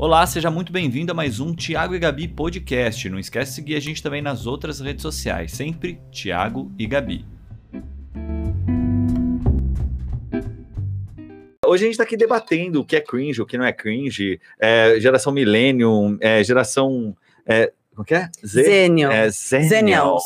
Olá, seja muito bem-vindo a mais um Tiago e Gabi podcast. Não esquece de seguir a gente também nas outras redes sociais, sempre Tiago e Gabi. Hoje a gente está aqui debatendo o que é cringe, o que não é cringe, é, geração millennium, é, geração. É, como que é? Z Zenial. É, Zenials.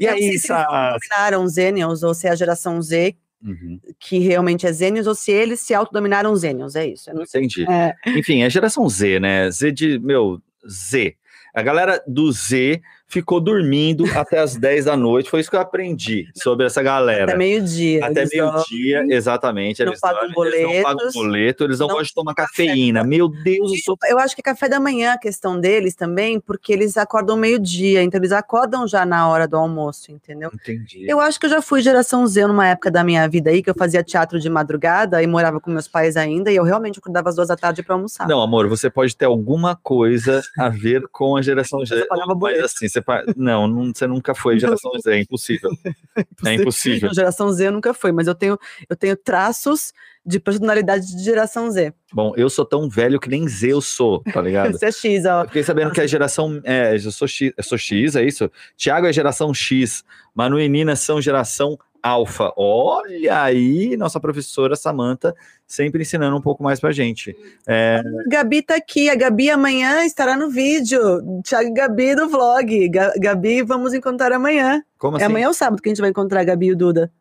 E aí, se eles dominaram Zenials ou se é a geração Z Uhum. que realmente é Zênios ou se eles se autodominaram Zênios, é isso. Entendi. É. Enfim, é geração Z, né? Z de, meu, Z. A galera do Z ficou dormindo até as 10 da noite. Foi isso que eu aprendi sobre essa galera. Até meio-dia. Até meio-dia, exatamente. Não eles pagam boleto. Eles não pagam boleto, eles não, não gostam de tomar cafeína. Café. Meu Deus, eu sou... Eu acho que café da manhã é a questão deles também, porque eles acordam meio-dia, então eles acordam já na hora do almoço, entendeu? Entendi. Eu acho que eu já fui geração Z numa época da minha vida aí, que eu fazia teatro de madrugada e morava com meus pais ainda, e eu realmente acordava às duas da tarde para almoçar. Não, amor, você pode ter alguma coisa a ver com a geração Z. Você pagava boleto. Mas assim, você... Não, não você nunca foi geração Z, é impossível. é impossível. Não, geração Z nunca foi, mas eu tenho, eu tenho traços de personalidade de geração Z. Bom, eu sou tão velho que nem Z eu sou, tá ligado? Você é X, ó. Eu fiquei sabendo Nossa. que a geração. É, eu sou X, eu sou X, é isso? Tiago é geração X, Manu e Nina são geração Alfa. Olha aí, nossa professora Samanta sempre ensinando um pouco mais pra gente. É... Gabi tá aqui, a Gabi amanhã estará no vídeo. Thiago e Gabi do vlog. Gabi, vamos encontrar amanhã. Como assim? É amanhã ou sábado que a gente vai encontrar a Gabi e o Duda.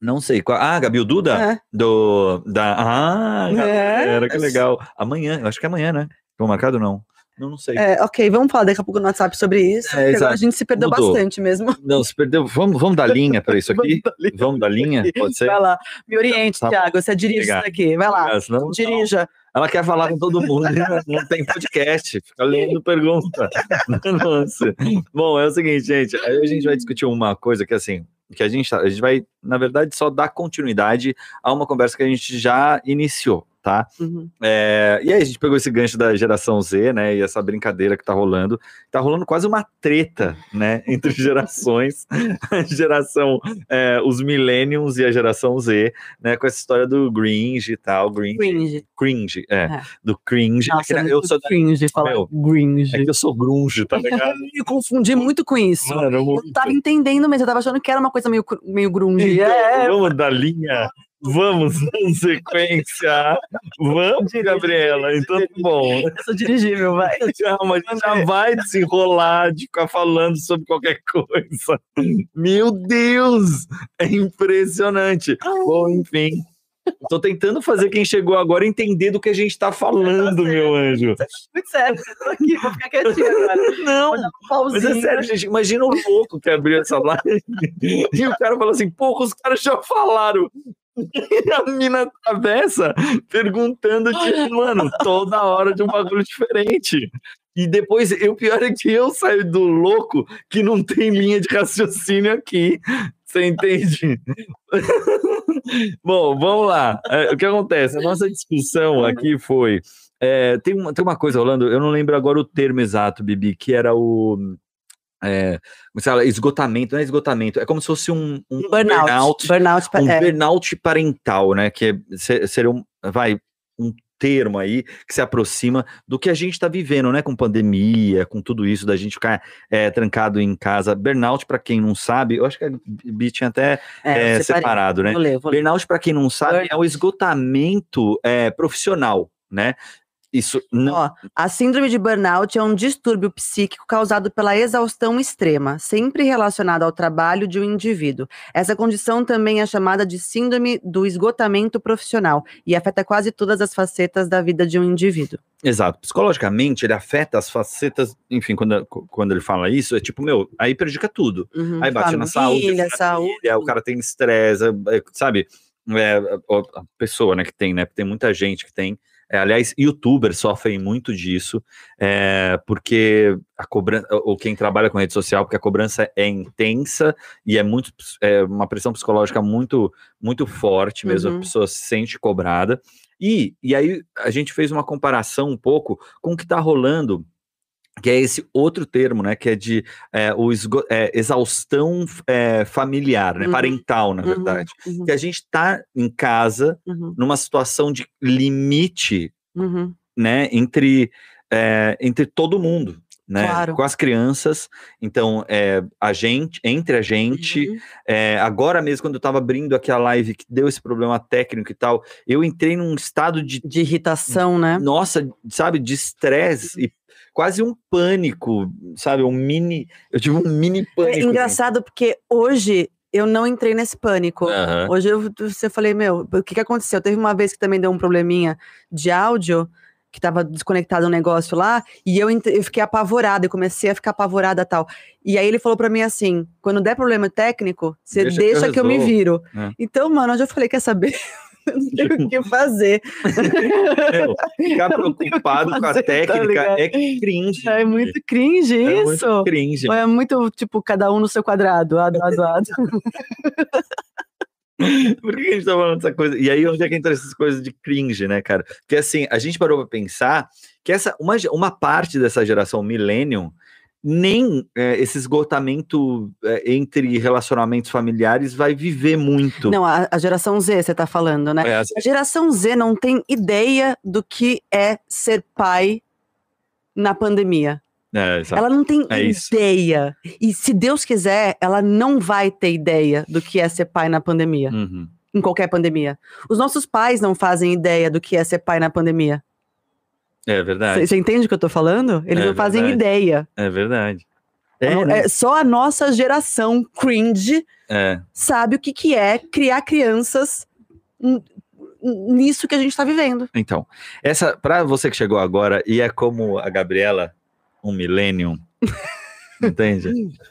Não sei. Qual... Ah, Gabi o Duda? É. Do. Da... Ah, é. era que legal. Amanhã, eu acho que é amanhã, né? Ficou marcado não? Não, não sei. É, ok, vamos falar daqui a pouco no WhatsApp sobre isso. É, agora a gente se perdeu Mudou. bastante mesmo. Não, se perdeu. Vamos, vamos dar linha para isso aqui? vamos, dar linha? Pode ser? Vai lá. Me oriente, tá. Thiago. Você dirige isso aqui. Vai lá. Não, Dirija. Não. Ela quer falar com todo mundo, né? não tem podcast, fica lendo pergunta. Nossa. Bom, é o seguinte, gente. Aí a gente vai discutir uma coisa que assim, que a gente, a gente vai, na verdade, só dar continuidade a uma conversa que a gente já iniciou tá? Uhum. É, e aí a gente pegou esse gancho da geração Z, né? E essa brincadeira que tá rolando. Tá rolando quase uma treta, né? Entre gerações, a geração, é, os millennials e a geração Z, né? Com essa história do cringe e tal. Cringe. Cringe. Cringe, é. é. Do cringe. Nossa, é eu sou cringe falar meu, cringe. É que eu sou grunge, tá ligado? eu confundi muito com isso. Mano, eu, eu tava entendendo, mas eu tava achando que era uma coisa meio, meio grunge. Então, é. Vamos dar linha Vamos na sequência. Vamos, Gabriela. Então, tá bom. Eu sou dirigível, vai. Calma, a gente já vai desenrolar de ficar falando sobre qualquer coisa. Meu Deus! É impressionante. Bom, enfim. Tô tentando fazer quem chegou agora entender do que a gente tá falando, meu anjo. Muito sério, tô aqui, vou ficar quietinho agora. Não, mas é sério, gente. Imagina o louco que abriu essa live e o cara falou assim: porra, os caras já falaram. A mina travessa perguntando, tipo, mano, toda hora de um bagulho diferente. E depois, o pior é que eu saio do louco que não tem linha de raciocínio aqui. Você entende? Bom, vamos lá. É, o que acontece? A nossa discussão aqui foi. É, tem, uma, tem uma coisa rolando, eu não lembro agora o termo exato, Bibi, que era o é, fala, esgotamento, não é esgotamento, é como se fosse um, um burnout, burnout, burnout um é. burnout parental, né? Que é, seria um, vai, um termo aí que se aproxima do que a gente está vivendo, né? Com pandemia, com tudo isso, da gente ficar é, trancado em casa. Burnout, para quem não sabe, eu acho que a Bi tinha até é, é, separado, né? Vou ler, vou ler. Burnout, para quem não sabe, burnout. é o esgotamento é, profissional, né? Isso não. Ó, a síndrome de burnout é um distúrbio psíquico causado pela exaustão extrema, sempre relacionado ao trabalho de um indivíduo. Essa condição também é chamada de síndrome do esgotamento profissional e afeta quase todas as facetas da vida de um indivíduo. Exato. Psicologicamente, ele afeta as facetas, enfim, quando, quando ele fala isso, é tipo, meu, aí prejudica tudo. Uhum, aí bate família, na saúde, saúde. Família, o cara tem estresse, é, sabe? É, a pessoa, né, que tem, né? Tem muita gente que tem é, aliás, youtubers sofrem muito disso, é, porque a cobrança, ou quem trabalha com rede social, porque a cobrança é intensa e é muito é uma pressão psicológica muito, muito forte mesmo, uhum. a pessoa se sente cobrada. E, e aí a gente fez uma comparação um pouco com o que está rolando que é esse outro termo, né, que é de é, o é, exaustão é, familiar, né, uhum. parental, na uhum. verdade, uhum. que a gente está em casa, uhum. numa situação de limite, uhum. né, entre, entre todo mundo. Né, Claro. com as crianças, então é, a gente, entre a gente, Uhum. agora mesmo, quando eu tava abrindo aqui a live que deu esse problema técnico e tal, eu entrei num estado de De irritação, né? nossa, sabe, de estresse e quase um pânico, sabe, um mini, eu tive um mini pânico. É engraçado porque hoje eu não entrei nesse pânico. Aham. Hoje eu, você falei, meu, o que, que aconteceu? Teve uma vez que também deu um probleminha de áudio, que tava desconectado um negócio lá, e eu, eu fiquei apavorada, eu comecei a ficar apavorada e tal. E aí ele falou pra mim assim: quando der problema técnico, você Deixa deixa, que eu que, eu me resolvo." viro. É. Então, mano, hoje eu falei, quer saber? Não tenho o que fazer. Meu, ficar não preocupado com a fazer, tá técnica ligado? é cringe. É muito cringe É muito isso. cringe. Ou é muito, tipo, cada um no seu quadrado, ado, ado, ado. Por que a gente tá falando dessa coisa? E aí, onde é que entra essas coisas de cringe, né, cara? Porque assim, a gente parou pra pensar que essa, uma, uma parte dessa geração millennium nem é, esse esgotamento é, entre relacionamentos familiares vai viver muito. Não, a, a geração Z, você tá falando, né? É, as- A geração Z não tem ideia do que é ser pai na pandemia. é. Ela não tem É isso. ideia. E se Deus quiser, ela não vai ter ideia do que é ser pai na pandemia, Uhum. em qualquer pandemia. Os nossos pais não fazem ideia do que é ser pai na pandemia. É verdade. Você entende o que eu tô falando? Eles É não fazem verdade. ideia. É verdade. É, É, né? só a nossa geração cringe É. sabe o que, que é criar crianças nisso que a gente tá vivendo. Então, essa para você que chegou agora e é como a Gabriela, um millennium, entende?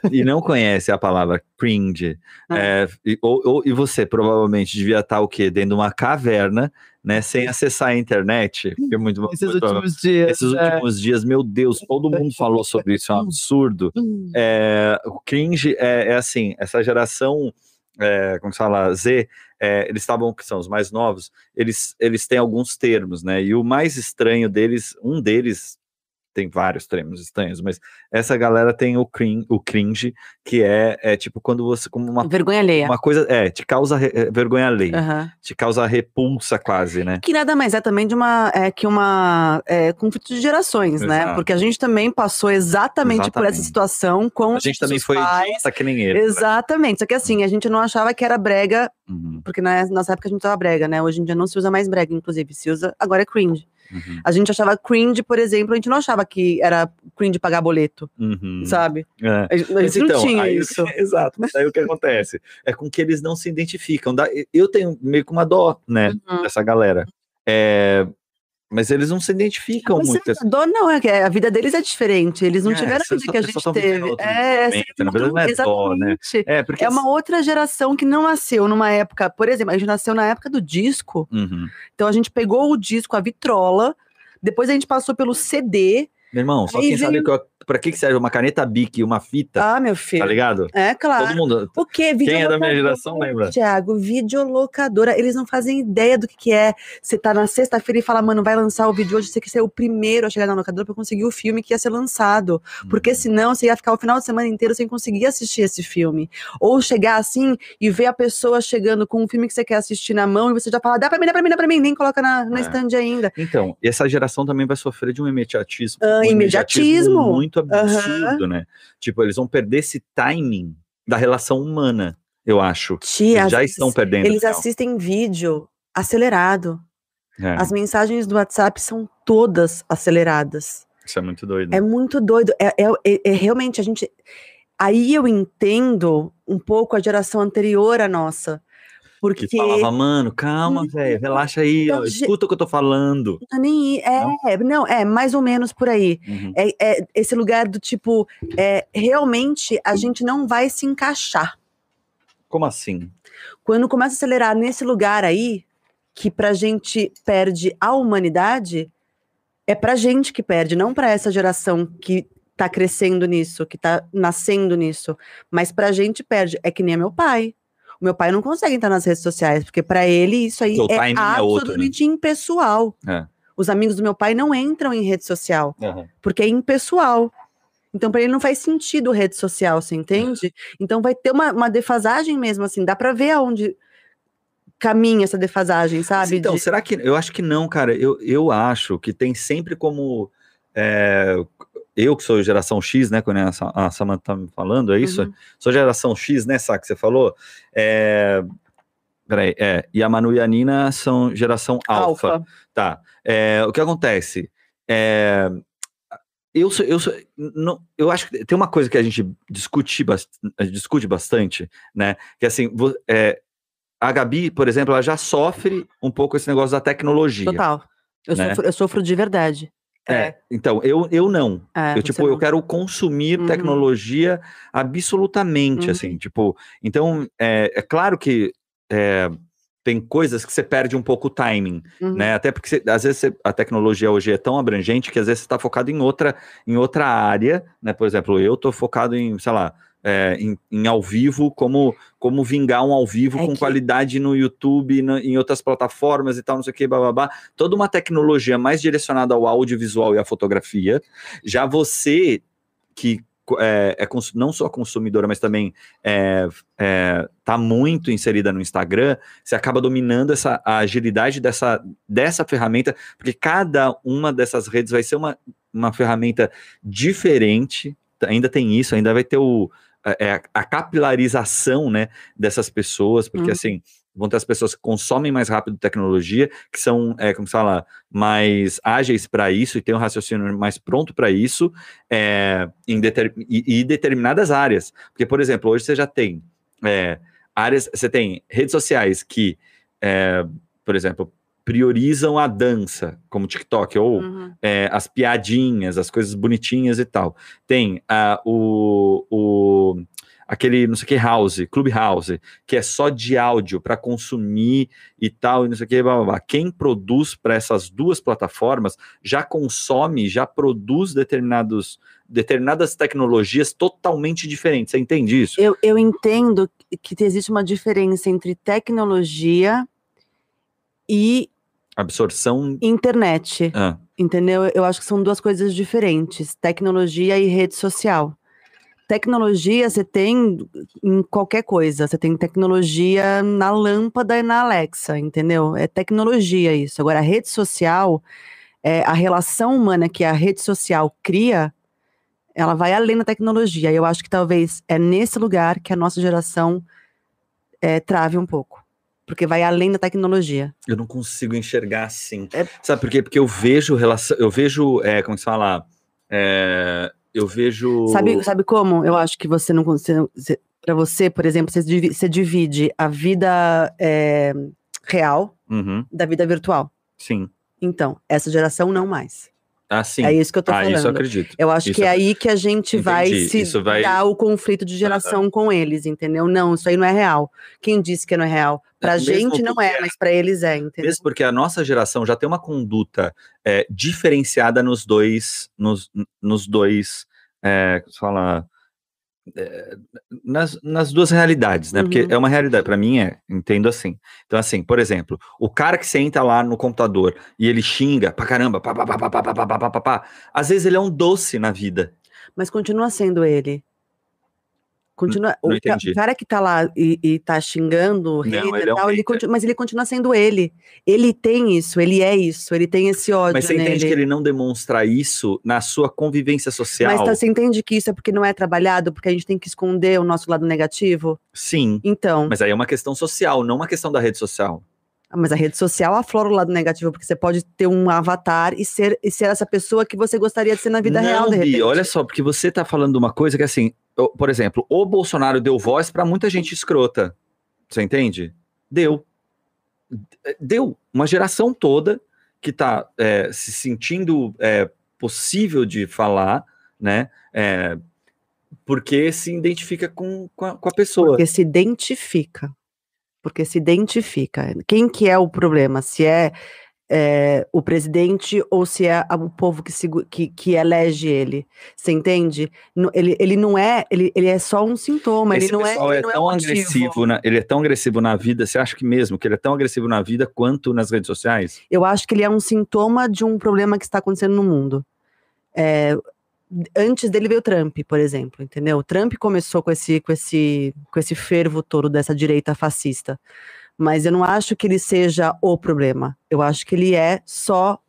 E não conhece a palavra cringe. Ah. é, e, ou, ou- e você provavelmente devia estar o quê? Dentro de uma caverna, né? Sem acessar a internet. Muito, Esses muito- últimos dias. esses é. últimos dias, meu Deus, todo mundo falou sobre isso, é um absurdo. É, o cringe é, é assim, essa geração, é, como se fala, Z, é, eles estavam, que são os mais novos, eles, eles têm alguns termos, né? E o mais estranho deles, um deles tem vários termos estranhos, mas essa galera tem o cringe, o cringe que é, é tipo quando você, como uma, Vergonha alheia. uma coisa, é, te causa re- é, vergonha alheia, Aham. te causa repulsa quase, né? Que nada mais é também de uma é, que uma é, conflito de gerações, né? Exato. Porque a gente também passou exatamente, por essa Exatamente. situação com A gente também foi pais. idiota que nem ele. Exatamente. Só que assim, a gente não achava que era brega, Uhum, porque na nossa época a gente usava brega, né? Hoje em dia não se usa mais brega, inclusive, se usa agora é cringe. Uhum, A gente achava cringe, por exemplo, a gente não achava que era cringe pagar boleto, uhum. sabe? É. A gente, Mas não tinha aí- isso. Exato, mas aí o que acontece? É com que eles não se identificam. Eu tenho meio que uma dó, né, Uhum. dessa galera. É, mas eles não se identificam Mas muito. você- dó não, é que a vida deles é diferente. Eles não É, tiveram a vida que a gente teve. É, momento, sempre na verdade não é dó, né? É, porque É uma outra geração que não nasceu numa época, por exemplo, a gente nasceu na época do disco, Uhum. então a gente pegou o disco, a vitrola, depois a gente passou pelo CD. Meu irmão, só Aí quem sabe que eu- pra que que serve uma caneta Bic e uma fita, Ah, meu filho. tá ligado? É, claro. Todo mundo. O quê? Quem é da minha geração lembra? Tiago, videolocadora. Eles não fazem ideia do que, que é. Você tá na sexta-feira e fala, mano, vai lançar o vídeo hoje, você quer ser o primeiro a chegar na locadora pra conseguir o filme que ia ser lançado. Uhum. Porque senão você ia ficar o final de semana inteiro sem conseguir assistir esse filme. Ou chegar assim e ver a pessoa chegando com um filme que você quer assistir na mão e você já fala, dá pra mim, dá pra mim, dá pra mim, nem coloca na, na É. stand ainda. Então, e essa geração também vai sofrer de um imediatismo. Ah, um imediatismo. Muito absurdo, né? Tipo, eles vão perder esse timing da relação humana, eu acho. Tia, Eles já estão perdendo. Eles assistem vídeo acelerado. É, As mensagens do WhatsApp são todas aceleradas. Isso é muito doido. É muito doido. É, é- é- é realmente a gente. Aí eu entendo um pouco a geração anterior à nossa. Porque Que falava, mano, calma, Hum, velho, relaxa aí, ó, então, ge- escuta o que eu tô falando. não é nem é, não, é mais ou menos por aí. Uhum. É, é esse lugar do tipo, é, realmente a gente não vai se encaixar. Como assim? Quando começa a acelerar nesse lugar aí, que pra gente perde a humanidade, é pra gente que perde, não pra essa geração que tá crescendo nisso, que tá nascendo nisso. Mas pra gente perde. É que nem meu pai. O meu pai não consegue entrar nas redes sociais, porque pra ele isso aí Seu é é outro, né? absolutamente impessoal. É. Os amigos do meu pai não entram em rede social Uhum. porque é impessoal. Então, para ele não faz sentido rede social, você entende? Então vai ter uma, uma defasagem mesmo, assim, dá para ver aonde caminha essa defasagem, sabe? Então, De- será que. Eu acho que não, cara. Eu, eu acho que tem sempre como. é, eu que sou geração X, né? Quando a Sa- a Samantha tá me falando, é isso? Uhum. Sou geração X, né, Sá, que você falou? É, peraí, é. E a Manu e a Nina são geração alfa. Alfa. Tá. É, o que acontece? É, eu, sou, eu, sou, não, eu acho que tem uma coisa que a gente discute, discute bastante, né? Que assim, vo- é, a Gabi, por exemplo, ela já sofre um pouco esse negócio da tecnologia. Total. Eu, né? sofro, eu sofro de verdade. É, então, eu, eu não. É, eu, tipo, eu não. quero consumir Uhum. tecnologia absolutamente, Uhum. assim, tipo, então, é, é claro que é, tem coisas que você perde um pouco o timing, Uhum. né, até porque você- às vezes você- a tecnologia hoje é tão abrangente que às vezes você está focado em outra, em outra área, né, por exemplo, eu tô focado em, sei lá, é, em, em ao vivo, como, como vingar um ao vivo É com que- qualidade no YouTube, na- em outras plataformas e tal, não sei o que, babá toda uma tecnologia mais direcionada ao audiovisual e à fotografia. Já você, que é, é não só consumidora, mas também está muito inserida no Instagram, você acaba dominando essa, a agilidade dessa, dessa ferramenta, porque cada uma dessas redes vai ser uma, uma ferramenta diferente. Ainda tem isso, ainda vai ter o, é, a, a capilarização né, dessas pessoas, porque Uhum. assim, vão ter as pessoas que consomem mais rápido tecnologia, que são, é, como se fala, mais ágeis para isso e têm um raciocínio mais pronto para isso, é, em deter, e, e determinadas áreas. Porque, por exemplo, hoje você já tem é, áreas, você tem redes sociais que, é, por exemplo, priorizam a dança, como TikTok, ou Uhum. é, as piadinhas, as coisas bonitinhas e tal. Tem ah, o, o aquele não sei o que house, Clubhouse, que é só de áudio para consumir e tal, e não sei o que, blá, blá, blá. Quem produz para essas duas plataformas já consome, já produz determinados determinadas tecnologias totalmente diferentes. Você entende isso? Eu, eu entendo que existe uma diferença entre tecnologia e Absorção. internet, Ah, entendeu? Eu acho que são duas coisas diferentes, tecnologia e rede social. Tecnologia você tem em qualquer coisa, você tem tecnologia na lâmpada e na Alexa, entendeu? É tecnologia isso. Agora, a rede social, é, a relação humana que a rede social cria, ela vai além da tecnologia. E eu acho que talvez é nesse lugar que a nossa geração é, trave um pouco. Porque vai além da tecnologia. eu não consigo enxergar assim. É- Sabe por quê? Porque eu vejo relação, eu vejo, é, como se fala, É, eu vejo. Sabe, sabe como? Eu acho que você não consegue. Para você, por exemplo, você divide, você divide a vida é, real Uhum, da vida virtual. sim. Então, essa geração não mais. Ah, sim. É isso que eu tô ah, falando. isso eu acredito. Eu acho Isso que é aí que a gente vai Entendi, se isso vai- dar o conflito de geração com eles, entendeu? Não, isso aí não é real. Quem disse que não é real? Pra É, gente não é, porque- mas pra eles é, entendeu? Mesmo porque a nossa geração já tem uma conduta é, diferenciada nos dois, nos, nos dois, é, se fala, é, nas, nas duas realidades, né? Porque Uhum. é uma realidade, para mim é, entendo assim. Então, assim, por exemplo, o cara que senta lá no computador e ele xinga pra caramba, pá, pá, pá, pá, pá, pá, pá, pá, pá, às vezes ele é um doce na vida. Mas continua sendo ele. Continua, não o, ca- entendi. o cara que tá lá e, e tá xingando o Não, ele e é um tal, ele continua, mas ele continua sendo ele. Ele tem isso, ele é isso, ele tem esse ódio Mas você nele. entende que ele não demonstra isso na sua convivência social? Mas tá- você entende que isso é porque não é trabalhado, porque a gente tem que esconder o nosso lado negativo? Sim. Então, Mas aí é uma questão social, não uma questão da rede social. Mas a rede social aflora o lado negativo, porque você pode ter um avatar e ser, e ser essa pessoa que você gostaria de ser na vida não, real, de Bi, repente. olha só, porque você tá falando uma coisa que assim, o- por exemplo, o Bolsonaro deu voz pra muita gente escrota. Você entende? Deu. Deu. Uma geração toda que tá é, se sentindo é, possível de falar, né? é, porque se identifica com, com, a, com a pessoa. Porque se identifica. Porque se identifica. Quem que é o problema? Se é, é, o presidente ou se é o povo que, que, que elege ele? Você entende? Ele, ele não é, ele, ele é só um sintoma, Esse ele não é, ele é, não é tão motivo. agressivo, na, ele é tão agressivo na vida. Você acha que mesmo que ele é tão agressivo na vida quanto nas redes sociais? Eu acho que ele é um sintoma de um problema que está acontecendo no mundo. É, antes dele veio o Trump, por exemplo, entendeu? O Trump começou com esse, com esse, com esse fervo todo dessa direita fascista. Mas eu não acho que ele seja o problema. Eu acho que ele é só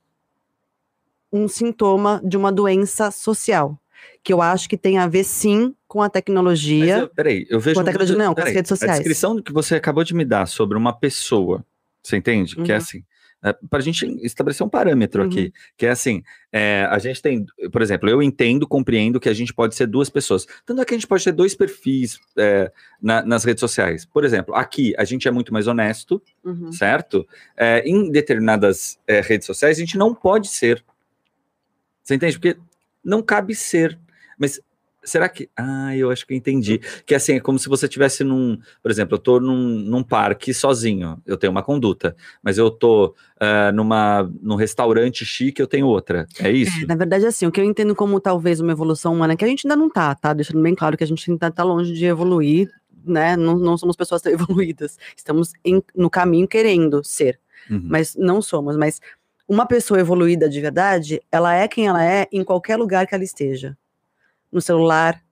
um sintoma de uma doença social. Que eu acho que tem a ver sim com a tecnologia. Mas eu, peraí, eu vejo. Com a tecnologia, não, com as redes sociais. A descrição que você acabou de me dar sobre uma pessoa, você entende? Que é Uhum. Assim. para a gente estabelecer um parâmetro aqui, que é assim, é, a gente tem, por exemplo, eu entendo, compreendo que a gente pode ser duas pessoas, tanto é que a gente pode ter dois perfis é, na- nas redes sociais. Por exemplo, aqui a gente é muito mais honesto, Uhum. certo? É, em determinadas é, redes sociais a gente não pode ser. Você entende? Porque não cabe ser. Mas será que. Ah, eu acho que eu entendi. Que assim, é como se você estivesse num. Por exemplo, eu tô num, num parque sozinho, eu tenho uma conduta, mas eu tô ah, numa, num restaurante chique, eu tenho outra. É isso? É, na verdade, assim, o que eu entendo como talvez uma evolução humana, que a gente ainda não tá, tá? Deixando bem claro que a gente ainda tá longe de evoluir, né? Não, não somos pessoas tão evoluídas. Estamos em- no caminho querendo ser, Uhum. mas não somos. Mas uma pessoa evoluída de verdade, ela é quem ela é em qualquer lugar que ela esteja. No celular,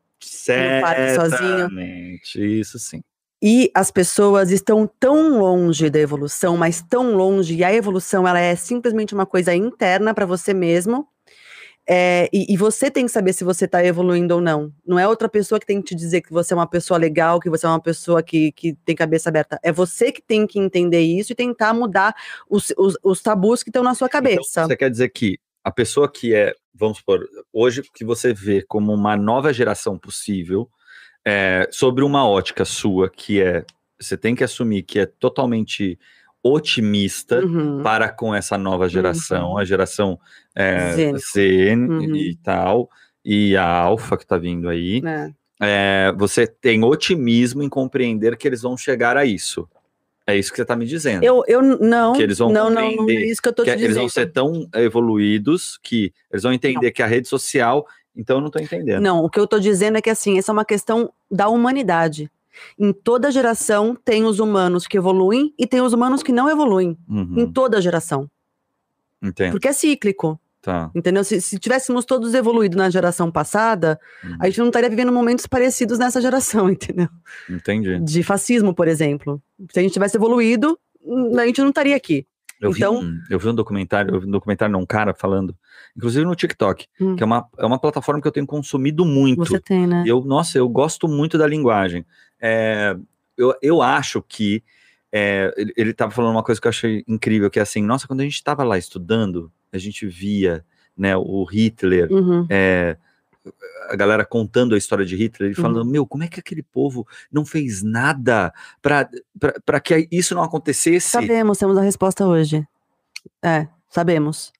no parque sozinho. Certamente, isso sim. E as pessoas estão tão longe da evolução, mas tão longe, e a evolução ela é simplesmente uma coisa interna para você mesmo. é, e, e você tem que saber se você está evoluindo ou não. Não é outra pessoa que tem que te dizer que você é uma pessoa legal, que você é uma pessoa que, que tem cabeça aberta. É você que tem que entender isso e tentar mudar os, os, os tabus que estão na sua cabeça. Então, você quer dizer que a pessoa que é, vamos supor, hoje que você vê como uma nova geração possível, é, sobre uma ótica sua, que é, você tem que assumir que é totalmente otimista Uhum. para com essa nova geração, a geração é, Zen. Z Uhum. e tal, e a Alfa que está vindo aí, É. é, você tem otimismo em compreender que eles vão chegar a isso. É isso que você está me dizendo. Eu, eu não, Que eles vão não, não, não é isso que eu tô que te eles dizendo. vão ser tão evoluídos que eles vão entender que a rede social. Então eu não estou entendendo. Não, o que eu tô dizendo é que assim, essa é uma questão da humanidade. Em toda geração tem os humanos que evoluem e tem os humanos que não evoluem. Uhum, Em toda geração. entendo. Porque é cíclico, Tá. entendeu? Se, se tivéssemos todos evoluídos na geração passada, uhum, a gente não estaria vivendo momentos parecidos nessa geração, entendeu? Entendi. De fascismo, por exemplo. Se a gente tivesse evoluído, hum, a gente não estaria aqui. Eu, Então- vi um, eu vi um documentário, eu vi um documentário, não, um cara falando, inclusive no TikTok, Hum. que é uma, é uma plataforma que eu tenho consumido muito. Você tem, né? E Eu, nossa, eu gosto muito da linguagem. É, eu, eu acho que é, ele, ele tava falando uma coisa que eu achei incrível, que é assim, nossa, quando a gente estava lá estudando, a gente via né, o Hitler, Uhum. é, a galera contando a história de Hitler e Uhum. falando, meu, como é que aquele povo não fez nada para que isso não acontecesse? Sabemos, temos a resposta hoje. É, sabemos.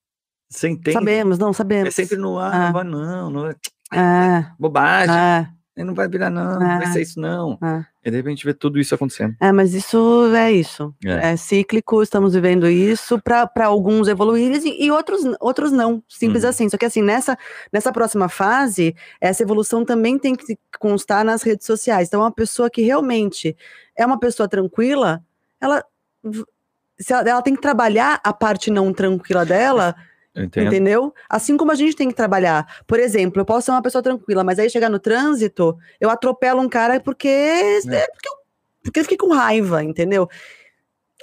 Você entende? Sabemos, não, sabemos. É sempre no ar, Ah. não não, não é, É, bobagem, é, não vai virar não, não vai ser isso não. é. E de repente vê tudo isso acontecendo. É, mas isso é isso. É. É, cíclico, estamos vivendo isso para alguns evoluírem e, e outros, outros não. Simples Uhum. assim. Só que assim, nessa, nessa próxima fase, essa evolução também tem que constar nas redes sociais. Então, uma pessoa que realmente é uma pessoa tranquila, ela, se ela, ela tem que trabalhar a parte não tranquila dela, entendo. entendeu? Assim como a gente tem que trabalhar. Por exemplo, eu posso ser uma pessoa tranquila, mas aí chegar no trânsito, eu atropelo um cara porque, é. porque, eu, porque eu fiquei com raiva, entendeu?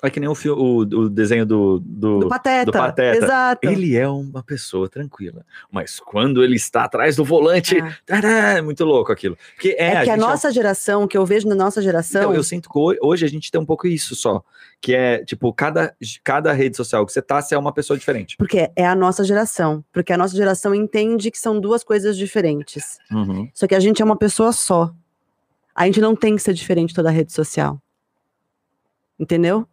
É que nem o, fio- o, o desenho do, do, Do pateta. Pateta. Exato. Ele é uma pessoa tranquila, mas quando ele está atrás do volante, É. tará, é muito louco aquilo. Porque é, É, que a, gente é nossa geração, que eu vejo na nossa geração. Então, eu sinto que ho- hoje a gente tem um pouco isso só, que é tipo cada, cada rede social que você tá, você é uma pessoa diferente. Porque é a nossa geração. Porque a nossa geração entende que são duas coisas diferentes. Uhum. Só que a gente é uma pessoa só. A gente não tem que ser diferente toda rede social. Entendeu?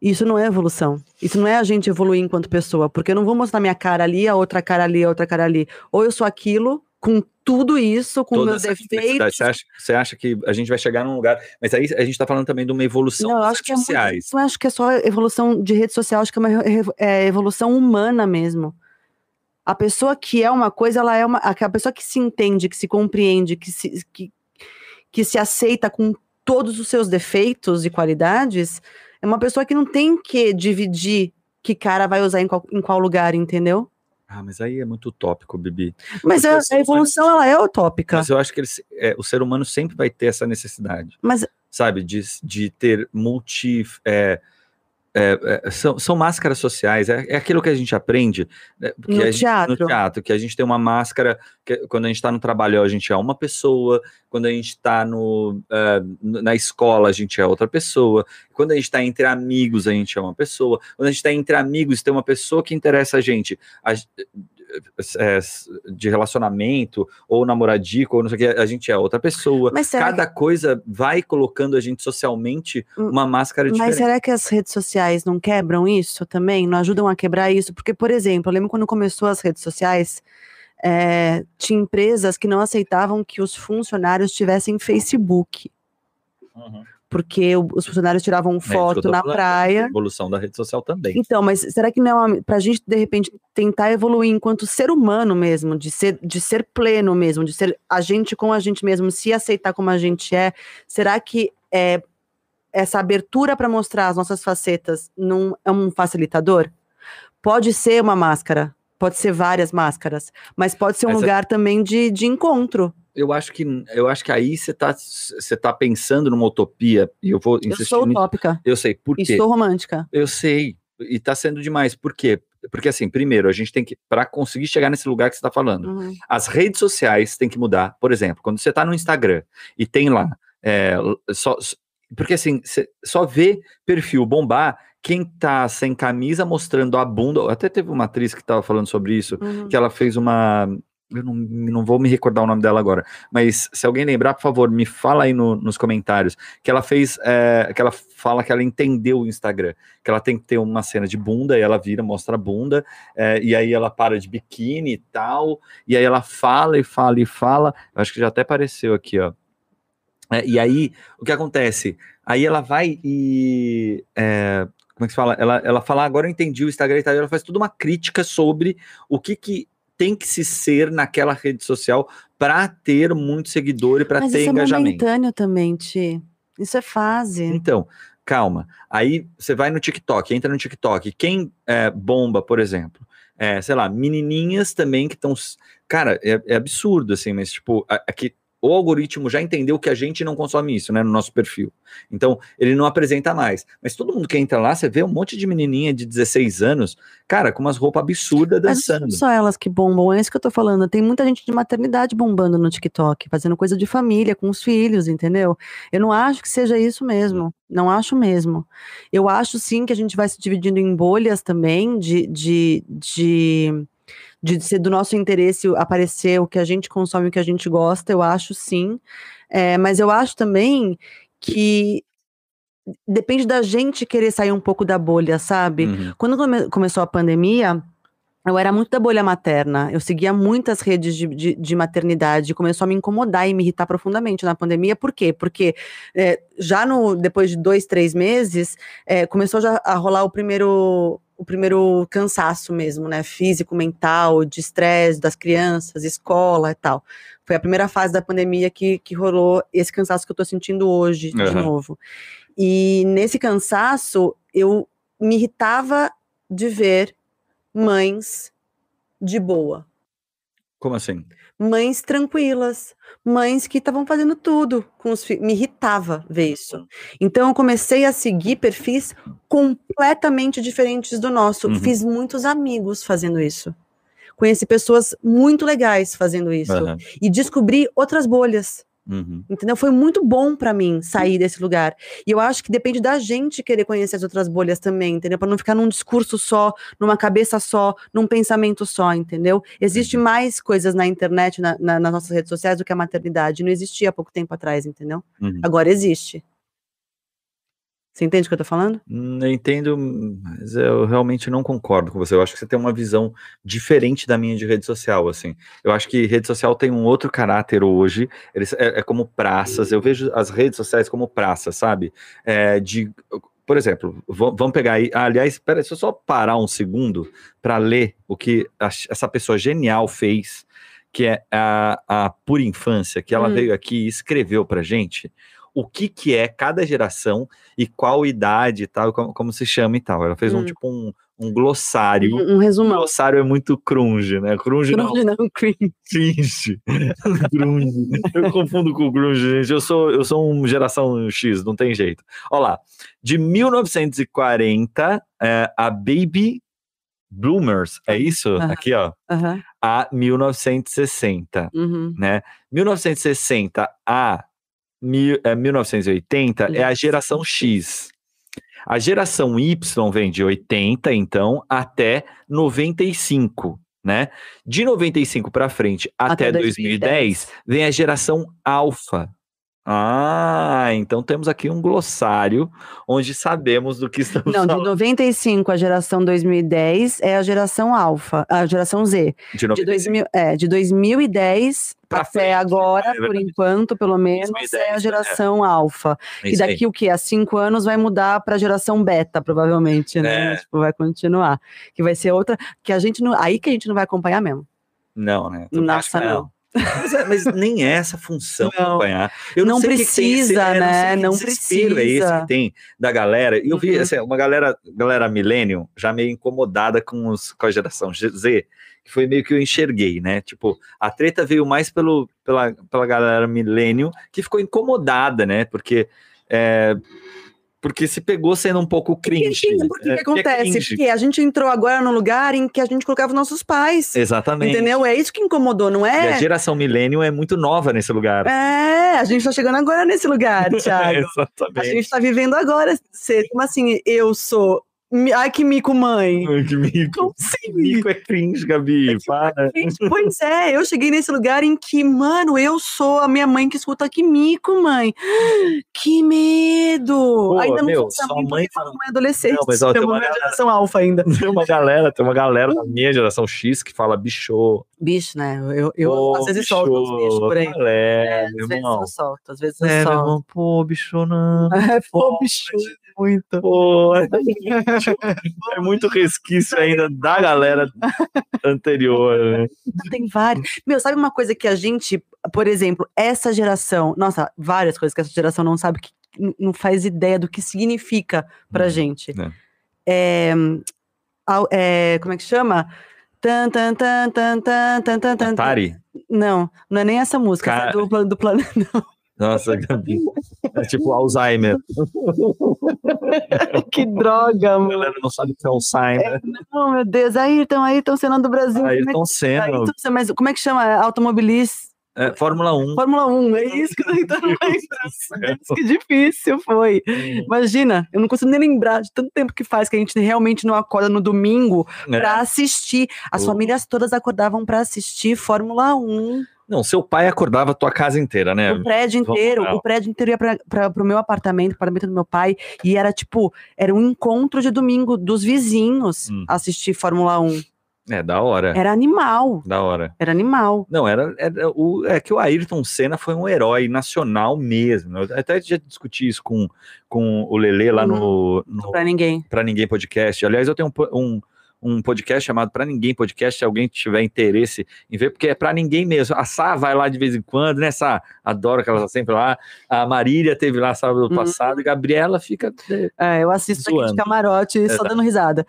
Isso não é evolução. Isso não é a gente evoluir enquanto pessoa. Porque eu não vou mostrar minha cara ali, a outra cara ali, a outra cara ali. Ou eu sou aquilo, com tudo isso, com Toda meus defeitos. Você acha, você acha que a gente vai chegar num lugar. Mas aí a gente tá falando também de uma evolução Não, acho que é muito, não acho que é só evolução de rede social, acho que é uma é evolução humana mesmo. A pessoa que é uma coisa, ela é uma. A a pessoa que se entende, que se compreende, que se, que, que se aceita com todos os seus defeitos e qualidades, é uma pessoa que não tem que dividir que cara vai usar em qual, em qual lugar, entendeu? Ah, mas aí é muito utópico, Bibi. Mas a, a evolução, ela é utópica. Mas eu acho que eles- é, o ser humano sempre vai ter essa necessidade. Mas sabe? De, de ter multi. É, é, é, são, são, máscaras sociais, é, é, aquilo que a gente aprende né, no, gente, teatro. no teatro, que a gente tem uma máscara, que, quando a gente está no trabalho a gente é uma pessoa, quando a gente está uh, na escola a gente é outra pessoa, quando a gente está entre amigos a gente é uma pessoa, quando a gente está entre amigos tem uma pessoa que interessa a gente, a, é, de relacionamento, ou namoradico, ou não sei o que, a gente é outra pessoa. Cada que... coisa vai colocando a gente socialmente hum, uma máscara diferente. Mas será que as redes sociais não quebram isso também? Não ajudam a quebrar isso? Porque, por exemplo, eu lembro quando começou as redes sociais, é, tinha empresas que não aceitavam que os funcionários tivessem Facebook. Uhum porque os funcionários tiravam é, foto é, na praia. A evolução da rede social também. Então, mas será que não é para a gente, de repente, tentar evoluir enquanto ser humano mesmo, de ser, de ser pleno mesmo, de ser a gente com a gente mesmo, se aceitar como a gente é, será que é, essa abertura para mostrar as nossas facetas não é um facilitador? Pode ser uma máscara, pode ser várias máscaras, mas pode ser um Essa... lugar também de, de encontro eu acho que eu acho que aí você está você tá pensando numa utopia e eu vou insistir. Eu sou utópica. Eu sei por quê. E sou romântica. Eu sei e está sendo demais. Por quê? Porque assim, primeiro a gente tem que para conseguir chegar nesse lugar que você está falando, uhum. as redes sociais têm que mudar. Por exemplo, quando você está no Instagram e tem lá é, só porque assim, você só vê perfil bombar quem tá sem camisa mostrando a bunda. Até teve uma atriz que estava falando sobre isso, uhum. que ela fez uma eu não, não vou me recordar o nome dela agora, mas se alguém lembrar, por favor, me fala aí no, nos comentários, que ela fez, é, que ela fala que ela entendeu o Instagram, que ela tem que ter uma cena de bunda, e ela vira, mostra a bunda, é, e aí ela para de biquíni e tal, e aí ela fala e fala e fala, eu acho que já até apareceu aqui, ó, é, e aí, o que acontece? Aí ela vai e... É, como é que se fala? Ela, ela fala, ah, agora eu entendi o Instagram e tal, ela faz toda uma crítica sobre o que que tem que se ser naquela rede social para ter muito seguidor e para ter isso engajamento. Isso é momentâneo também, Ti. Isso é fase. Então, calma. Aí você vai no TikTok, entra no TikTok. Quem é, bomba, por exemplo, é, sei lá, menininhas também que estão. Cara, é, é, absurdo, assim, mas tipo, aqui o algoritmo já entendeu que a gente não consome isso, né, no nosso perfil. Então, ele não apresenta mais. Mas todo mundo que entra lá, você vê um monte de menininha de 16 anos, cara, com umas roupas absurdas dançando. Mas só elas que bombam, é isso que eu tô falando. Tem muita gente de maternidade bombando no TikTok, fazendo coisa de família, com os filhos, entendeu? Eu não acho que seja isso mesmo. Não acho mesmo. Eu acho sim que a gente vai se dividindo em bolhas também de, de, de de ser do nosso interesse aparecer o que a gente consome, o que a gente gosta, eu acho sim. É, mas eu acho também que depende da gente querer sair um pouco da bolha, sabe? Uhum. Quando come começou a pandemia, eu era muito da bolha materna. Eu seguia muitas redes de, de, de, maternidade. Começou a me incomodar e me irritar profundamente na pandemia. Por quê? Porque é, já no depois de dois, três meses, é, começou já a rolar o primeiro o primeiro cansaço mesmo, né? Físico, mental, de estresse das crianças, escola e tal. Foi a primeira fase da pandemia que, que rolou esse cansaço que eu tô sentindo hoje, uhum. de novo. E nesse cansaço, eu me irritava de ver mães de boa. Como assim? Mães tranquilas, mães que estavam fazendo tudo com os filhos. Me irritava ver isso. Então eu comecei a seguir perfis completamente diferentes do nosso. Uhum. Fiz muitos amigos fazendo isso. Conheci pessoas muito legais fazendo isso. Uhum. E descobri outras bolhas. Uhum. Entendeu? Foi muito bom para mim sair desse lugar. E eu acho que depende da gente querer conhecer as outras bolhas também, entendeu? Para não ficar num discurso só, numa cabeça só, num pensamento só, entendeu? Existe mais coisas na internet, na, na, nas nossas redes sociais do que a maternidade. Não existia há pouco tempo atrás, entendeu? Uhum. Agora existe. Você entende o que eu tô falando? Hum, eu entendo, mas eu realmente não concordo com você. Eu acho que você tem uma visão diferente da minha de rede social, assim. Eu acho que rede social tem um outro caráter hoje. Eles, é, é como praças. Eu vejo as redes sociais como praças, sabe? É, de, por exemplo, vamos pegar aí. aliás, espera, deixa eu só parar um segundo para ler o que a, essa pessoa genial fez, que é a, a Pura Infância, que ela hum. veio aqui e escreveu pra gente o que que é cada geração e qual idade e tal, como, como se chama e tal. Ela fez um Hum. tipo um, um glossário. Um, um O resumão. glossário é muito crunge, né? Crunge não, Grunge não, cringe. cringe. grunge. Eu confundo com grunge, gente. Eu sou, eu sou um geração X, não tem jeito. Olha lá. De 1940, é, a Baby Bloomers, é isso? Aham. Aqui, ó. Aham. A 1960, Uhum. né? 1960 a mil- é, 1980 é a geração X. A geração Y vem de 80, então, até 95, né? De 95 para frente até, Até 2010 vem a geração Alpha. Ah, então temos aqui um glossário onde sabemos do que estamos Não, de falando. 95 a geração 2010 é a geração alfa, a geração Z. De De, 95. 2000, é, de 2010 Pra até frente, agora, é por enquanto, pelo menos, 2010, é a geração alfa. É E isso aí. daqui o quê? A cinco anos vai mudar para a geração beta, provavelmente, né? É. Tipo, vai continuar. Que vai ser outra, que a gente não. Aí que a gente não vai acompanhar mesmo. Não, né? Nossa, que não. Mas, é- mas nem é essa função Não. acompanhar. Eu Não sei o que que tem esse- precisa, é, não né? Não É esse precisa. que tem da galera. E eu vi Uhum. assim, uma galera, galera millennium já meio incomodada com, os, com a geração Z, que foi meio que eu enxerguei, né? Tipo, a treta veio mais pelo, pela, pela galera millennium que ficou incomodada, né? Porque. é, porque se pegou sendo um pouco cringe. Por que, É, que acontece? cringe. Porque a gente entrou agora num lugar em que a gente colocava os nossos pais. Exatamente. Entendeu? É isso que incomodou, não E a é? geração millennium é muito nova nesse lugar. É, a gente tá chegando agora nesse lugar, Thiago. A Exatamente. gente tá vivendo agora. Como assim, eu sou. Ai, que mico, mãe. Ai, que mico. Como assim? Mico é cringe, Gabi. Para. Gente, pois é, eu cheguei nesse lugar em que, mano, eu sou a minha mãe que escuta que mico, mãe. Que medo! Pô, ainda não meu, sou sua mãe, fala- fala mãe adolescente. Não, mas, ó, tem uma galera- geração alfa ainda. Tem uma galera, tem uma galera da minha geração X que fala bicho. Bicho, né? Eu, eu Pô, às vezes bicho, solto uns bichos por aí. qual É, às vezes irmão. eu solto, às vezes eu É, solto. irmão, pô, bicho não. É, Pô, pô, bicho, muito. Pô, é muito resquício ainda da galera anterior, né? Tem vários. Meu, sabe uma coisa que a gente, por exemplo, essa geração, nossa, várias coisas que essa geração não sabe, que não faz ideia do que significa pra Hum, gente. é. É, é, como é que chama? Tan, tan, tan, tan, tan, tan, tan, tan. Atari? Não, não é nem essa música, essa é do, do planeta. Nossa, Gabi. É tipo Alzheimer. que droga, A mano. galera não sabe o que é Alzheimer. Oh, meu Deus. Ayrton, Ayrton Senna do Brasil. como é Ayrton que- Senna. Ayrton Senna, mas como é que chama? Automobilista. É, Fórmula 1. Fórmula 1, é isso que eu tô tentando lembrar. Que difícil foi. Imagina, eu não consigo nem lembrar de tanto tempo que faz que a gente realmente não acorda no domingo É. pra assistir. As O- famílias todas acordavam pra assistir Fórmula 1. Não, seu pai acordava a tua casa inteira, né? o prédio inteiro, o prédio inteiro ia pra, pro meu apartamento, pro apartamento do meu pai, e era tipo, era um encontro de domingo dos vizinhos Hum. assistir Fórmula 1. É, da hora. Era animal, Da hora. era animal. Não, era, era o, é que o Ayrton Senna foi um herói nacional mesmo. Eu até já discuti isso com, com o Lele lá no, no Pra ninguém. Pra Ninguém Podcast. Aliás, eu tenho um, um, um podcast chamado Pra Ninguém Podcast, se alguém tiver interesse em ver, porque é pra ninguém mesmo. A Sá vai lá de vez em quando, né, Sá? Adoro que ela tá sempre lá. A Marília teve lá sábado Uhum. passado, e Gabriela fica. É, eu assisto aqui de Zoando. camarote, só Exato. dando risada.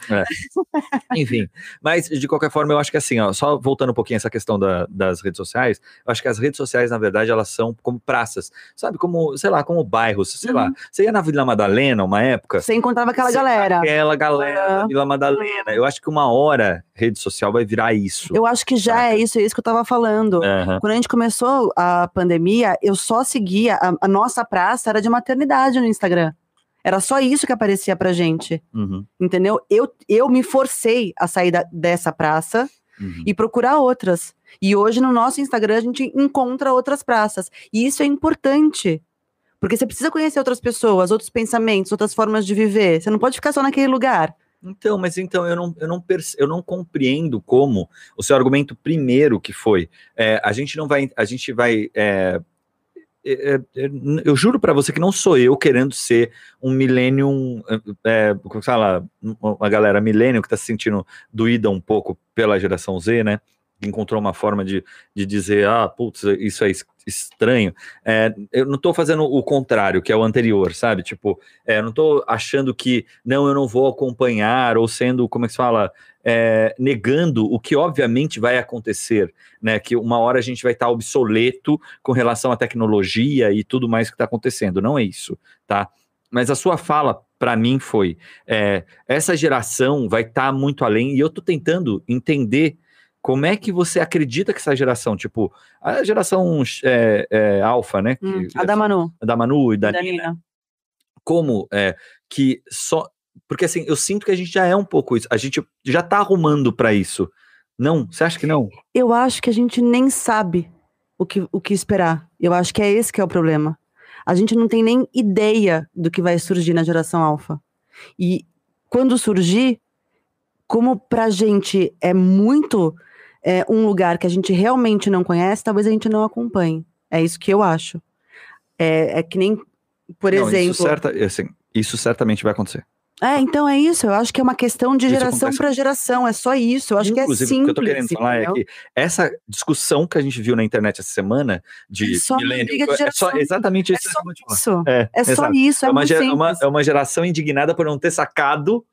Enfim, mas de qualquer forma, eu acho que assim, ó, só voltando um pouquinho essa questão da- das redes sociais, eu acho que as redes sociais, na verdade, elas são como praças, sabe? Como, sei lá, como bairros, sei lá. Você ia na Vila Madalena uma época, Você encontrava aquela galera. aquela galera da Vila Madalena. Eu acho que uma hora rede social vai virar isso. Eu acho que já Saca. é isso, é isso que eu tava falando. Aham. Quando a gente começou a pandemia, eu só seguia, a, a nossa praça era de maternidade no Instagram. Era só isso que aparecia pra gente, Uhum, entendeu? Eu, eu me forcei a sair da- dessa praça uhum. e procurar outras. E hoje no nosso Instagram a gente encontra outras praças. E isso é importante. Porque você precisa conhecer outras pessoas, outros pensamentos, outras formas de viver. Você não pode ficar só naquele lugar. Então, mas então eu não, eu não, eu não compreendo como o seu argumento primeiro que foi é, a gente não vai a gente vai é, é, é, eu juro pra você que não sou eu querendo ser um millennium é, sei lá, uma galera millennium que tá se sentindo doída um pouco pela geração Z, né? Encontrou uma forma de, de dizer, ah, putz, isso é estranho. É, eu não estou fazendo o contrário, que é o anterior, sabe? Tipo, é, não estou achando que, não, eu não vou acompanhar, ou sendo, como é que se fala, é, negando o que obviamente vai acontecer, né? Que uma hora a gente vai estar obsoleto com relação à tecnologia e tudo mais que está acontecendo. Não é isso, tá? Mas a sua fala, para mim, foi: é, essa geração vai estar tá muito além, e eu estou tentando entender como é que você acredita que essa geração, tipo, a geração é, é, alfa, né? Hum, a da Manu. A da Manu e da, da Nina. Nina. Como é, que só porque assim, eu sinto que a gente já é um pouco isso. A gente já tá arrumando para isso. Não? Você acha que não? Eu acho que a gente nem sabe o que, o que esperar. Eu acho que é esse que é o problema. A gente não tem nem ideia do que vai surgir na geração alfa. E quando surgir, como pra gente é muito é, um lugar que a gente realmente não conhece, talvez a gente não acompanhe. É isso que eu acho. É, é que nem, por não, exemplo. Isso, certa, assim, isso certamente vai acontecer. É, então é isso. Eu acho que é uma questão de geração para geração. É só isso. Eu acho Inclusive, que é simples. O que eu tô querendo falar entendeu? é que essa discussão que a gente viu na internet essa semana de é só milênio, é só exatamente isso. É só isso. É, é só isso. É, é uma, uma, é uma geração indignada por não ter sacado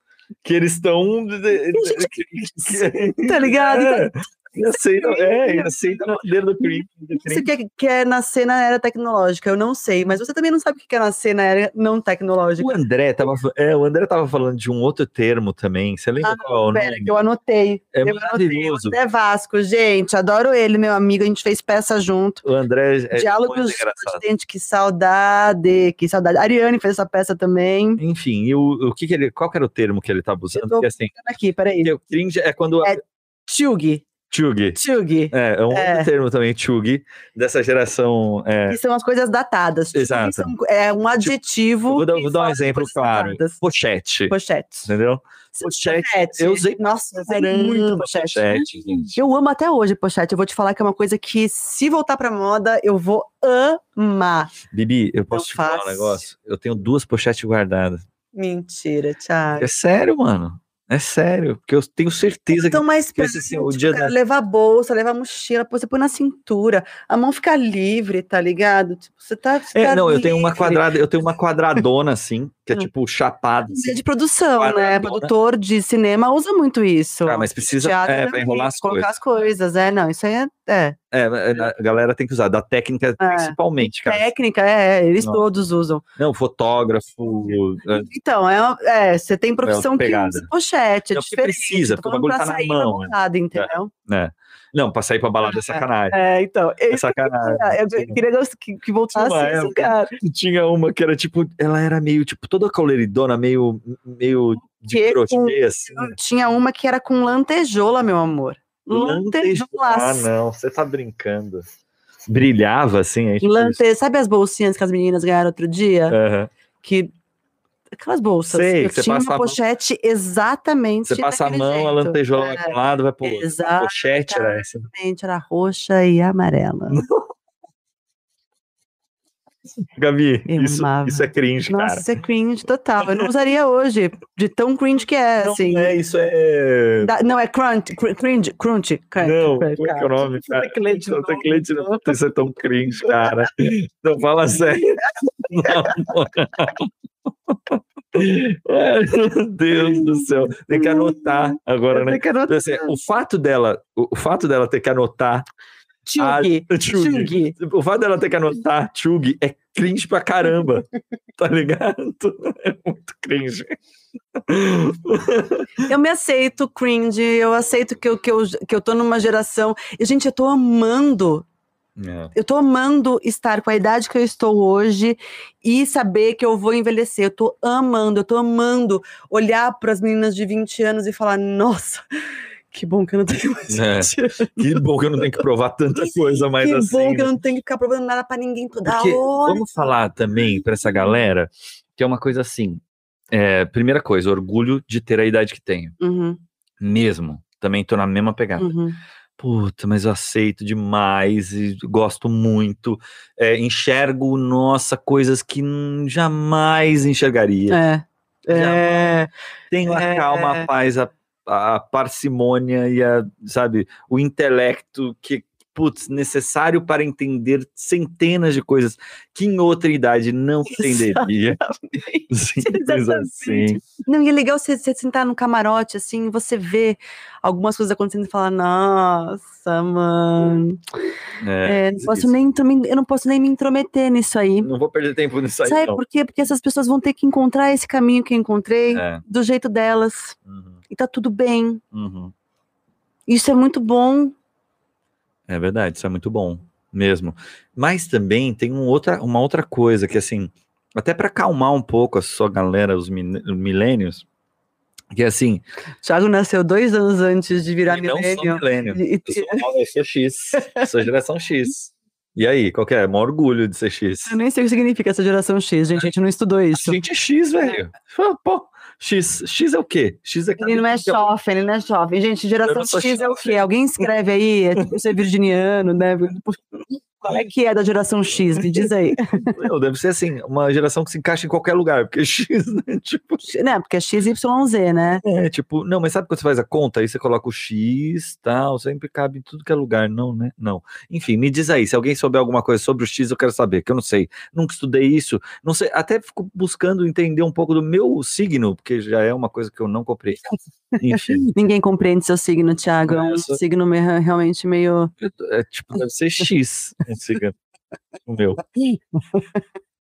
que eles estão. tá ligado? É. E aceita, é, e aceita a bandeira do crime. Você quer, quer nascer na era tecnológica, eu não sei, mas você também não sabe o que é nascer na era não tecnológica. O André tava, é, o André tava falando de um outro termo também, você lembra ah, qual pera, nome? que eu anotei. É eu maravilhoso. André Vasco, gente, adoro ele, meu amigo, a gente fez peça junto. O André é Diálogos de que saudade, que saudade. A Ariane fez essa peça também. Enfim, e o, o que, que ele, qual que era o termo que ele tava usando? Eu tô assim, aqui, peraí. O cringe é quando... É Tchug. Chug. Chug. É, é um é. outro termo também, chug, dessa geração. É... Que são as coisas datadas. Exato. São, é um adjetivo. Vou dar, vou dar um exemplo claro. Datadas. Pochete. Pochete. Entendeu? Pochete. pochete. Eu usei. Nossa, eu usei muito pochete. pochete gente. Eu amo até hoje pochete. Eu vou te falar que é uma coisa que, se voltar pra moda, eu vou amar. Bibi, eu posso eu te falar um negócio? Eu tenho duas pochetes guardadas. Mentira, Thiago. É sério, mano. É sério, porque eu tenho certeza então, que. mais que esse, assim, o dia cara, da... levar bolsa, levar mochila, você põe na cintura, a mão fica livre, tá ligado? Tipo, você tá. Você é, tá não, livre. eu tenho uma quadrada, eu tenho uma quadradona assim, que é hum. tipo chapado. Assim. De produção, né? Produtor de cinema usa muito isso. Ah, mas precisa é, pra enrolar as colocar coisas. as coisas, é, não, isso aí é. É, é, a galera tem que usar, da técnica é. principalmente, cara. Técnica, é, eles não. todos usam. Não, fotógrafo. Então, é, é você tem profissão que usa pochete, é não, precisa, porque o bagulho tá na mão. Balada, entendeu? É. Não, pra sair pra balada é sacanagem. É, então. É sacanagem. Eu queria que, que voltasse isso, cara. Tinha uma que era tipo, ela era meio, tipo, toda coloridona, meio, meio de crochê, assim. Tinha uma que era com lantejola, meu amor. Lantejola. Ah, não, você tá brincando. Brilhava assim, aí. Lante... Sabe as bolsinhas que as meninas ganharam outro dia? Uhum. Que aquelas bolsas. Sei, eu você tinha passa uma pochete exatamente. Você passa a mão, jeito. a lantejola é, vai pro lado, vai pro outro. Exatamente, a pochete era essa. Era roxa e amarela. Gabi, isso, isso é cringe, Nossa, cara. isso é cringe total. Eu não usaria hoje, de tão cringe que é, não assim. É, isso é. Da, não, é crunch, cringe, crunch. crunch não, qual é o nome, cara? Teclete, não, teclete não isso é tão cringe, cara. Não fala sério. Não, meu Deus do céu, tem que anotar agora, né? Tem que anotar. Assim, o fato dela, o fato dela ter que anotar Chug. Chug. O fato dela ter que anotar Chug é cringe pra caramba. tá ligado? É muito cringe. Eu me aceito cringe, eu aceito que eu, que, eu, que eu tô numa geração. E, gente, eu tô amando. É. Eu tô amando estar com a idade que eu estou hoje e saber que eu vou envelhecer. Eu tô amando, eu tô amando olhar para as meninas de 20 anos e falar: nossa, que bom que eu não tenho mais é, Que bom que eu não tenho que provar tanta coisa mais que assim. Que bom que eu não tenho que ficar provando nada para ninguém toda Porque, hora. Vamos falar também para essa galera que é uma coisa assim. É, primeira coisa, orgulho de ter a idade que tenho. Uhum. Mesmo. Também tô na mesma pegada. Uhum. Puta, mas eu aceito demais e gosto muito. É, enxergo, nossa, coisas que jamais enxergaria. É. É. Tenho a é, calma, a paz, a a parcimônia e a, sabe, o intelecto que, putz, necessário para entender centenas de coisas que em outra idade não entenderia. Simples assim. Não, e é legal você, você sentar no camarote, assim, você vê algumas coisas acontecendo e falar, nossa, mano. É, não posso nem, eu não posso nem me intrometer nisso aí. Não vou perder tempo nisso aí. Sabe não. por quê? Porque essas pessoas vão ter que encontrar esse caminho que eu encontrei É. do jeito delas. Uhum, E tá tudo bem. uhum. Isso é muito bom. É verdade, isso é muito bom mesmo. Mas também tem um outra, uma outra coisa que, assim, até para acalmar um pouco a sua galera, os milênios, que assim, Thiago nasceu dois anos antes de virar milênio. milênio, E- eu sou, eu sou X, sou geração X. E aí, qual que é? Maior orgulho de ser X. Eu nem sei o que significa essa geração X, gente. A gente não estudou A isso. gente é X, velho. Pô, X, X é o quê? X é Ele não é jovem, ele não é jovem. Gente, geração X é o quê? Alguém escreve aí, é tipo ser virginiano, né? Qual é que é da geração X? Me diz aí. Não, deve ser assim, uma geração que se encaixa em qualquer lugar, porque X, né? Tipo, né? Porque é XYZ, né? É, tipo, não, mas sabe quando você faz a conta? Aí você coloca o X, tal, sempre cabe em tudo que é lugar, não, né? Não. Enfim, me diz aí, se alguém souber alguma coisa sobre o X, eu quero saber, que eu não sei. Nunca estudei isso, não sei, até fico buscando entender um pouco do meu signo, porque já é uma coisa que eu não comprei. Enfim, Ninguém compreende seu signo, Thiago. É um signo meio- realmente meio. é, tipo, deve ser X, o meu.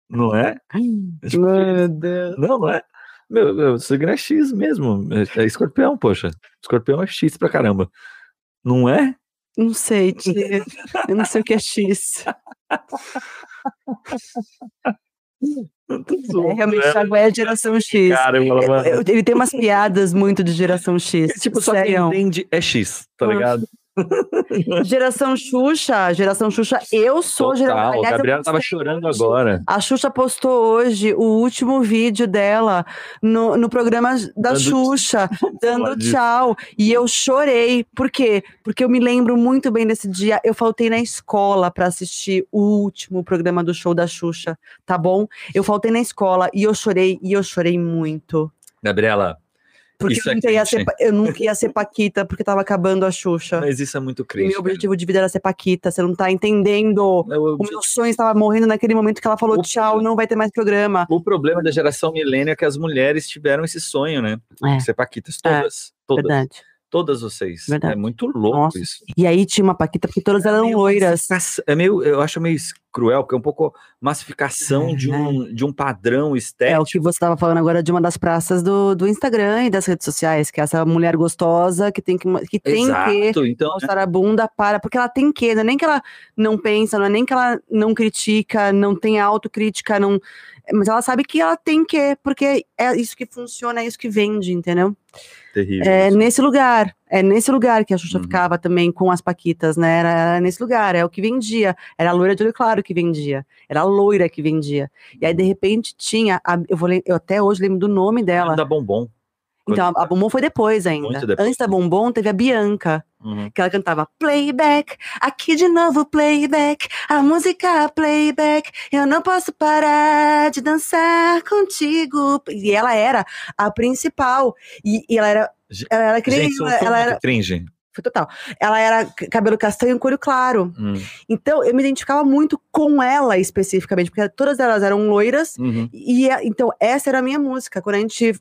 Não é? É tipo Meu Deus. Não, não é. Meu, meu signo é X mesmo. É, é escorpião, poxa. Escorpião é X pra caramba. Não é? Não sei, tia. Eu não sei o que é X. É, zoando, realmente, né? Thiago é a geração X. Cara, falava. Eu- Ele tem umas piadas muito de geração X. Tipo, só quem Sério. entende é X, tá ligado? Geração Xuxa, geração Xuxa, eu sou geração. Total, a Aliás, Gabriela tava chorando hoje. agora. A Xuxa postou hoje o último vídeo dela no, no programa da Dando- Xuxa, dando tchau. E eu chorei. Por quê? Porque eu me lembro muito bem desse dia. Eu faltei na escola para assistir o último programa do show da Xuxa, tá bom? Eu faltei na escola e eu chorei, e eu chorei muito. Gabriela, Porque Isso eu, é nunca ia ser, eu nunca ia ser Paquita, porque tava acabando a Xuxa. mas isso é muito cringe. meu objetivo de vida era ser Paquita, você não tá entendendo. O, O meu sonho estava morrendo naquele momento que ela falou O tchau, não vai ter mais programa. o problema da geração milênio é que as mulheres tiveram esse sonho, né? É. Ser paquitas, todas. Todas. Verdade. Todas vocês. Verdade. É muito louco Nossa. isso. E aí tinha uma Paquita, porque todas eram meio loiras. É meio, eu acho meio cruel, porque é um pouco massificação de, um, de um padrão É o estético. que você estava falando agora de uma das praças do, do Instagram e das redes sociais, que é essa mulher gostosa que tem que, que, tem que Exato, então, né? mostrar a bunda para. Porque ela tem que, não é nem que ela não pensa, não é nem que ela não critica, não tem autocrítica, não. Mas ela sabe que ela tem que, porque é isso que funciona, é isso que vende, entendeu? terrível. É isso. nesse lugar, é nesse lugar que a Xuxa Uhum. ficava também com as Paquitas, né? Era, era nesse lugar, é o que vendia. Era a loira de olho claro que vendia. Era a loira que vendia. E aí, de repente, tinha. a- eu, vou, eu até hoje lembro do nome dela. Da bombom. Então, a, a Bombom foi depois ainda. Depois. Antes da Bombom, teve a Bianca, Uhum. que ela cantava playback, aqui de novo playback, a música playback, eu não posso parar de dançar contigo. E ela era a principal. E, e ela era. Ela era nem- Gente, ela, foi ela era. cringe. Foi total. Ela era cabelo castanho e couro claro. Hum. Então, eu me identificava muito com ela especificamente, porque todas elas eram loiras. Uhum. E então, essa era a minha música. Quando a gente.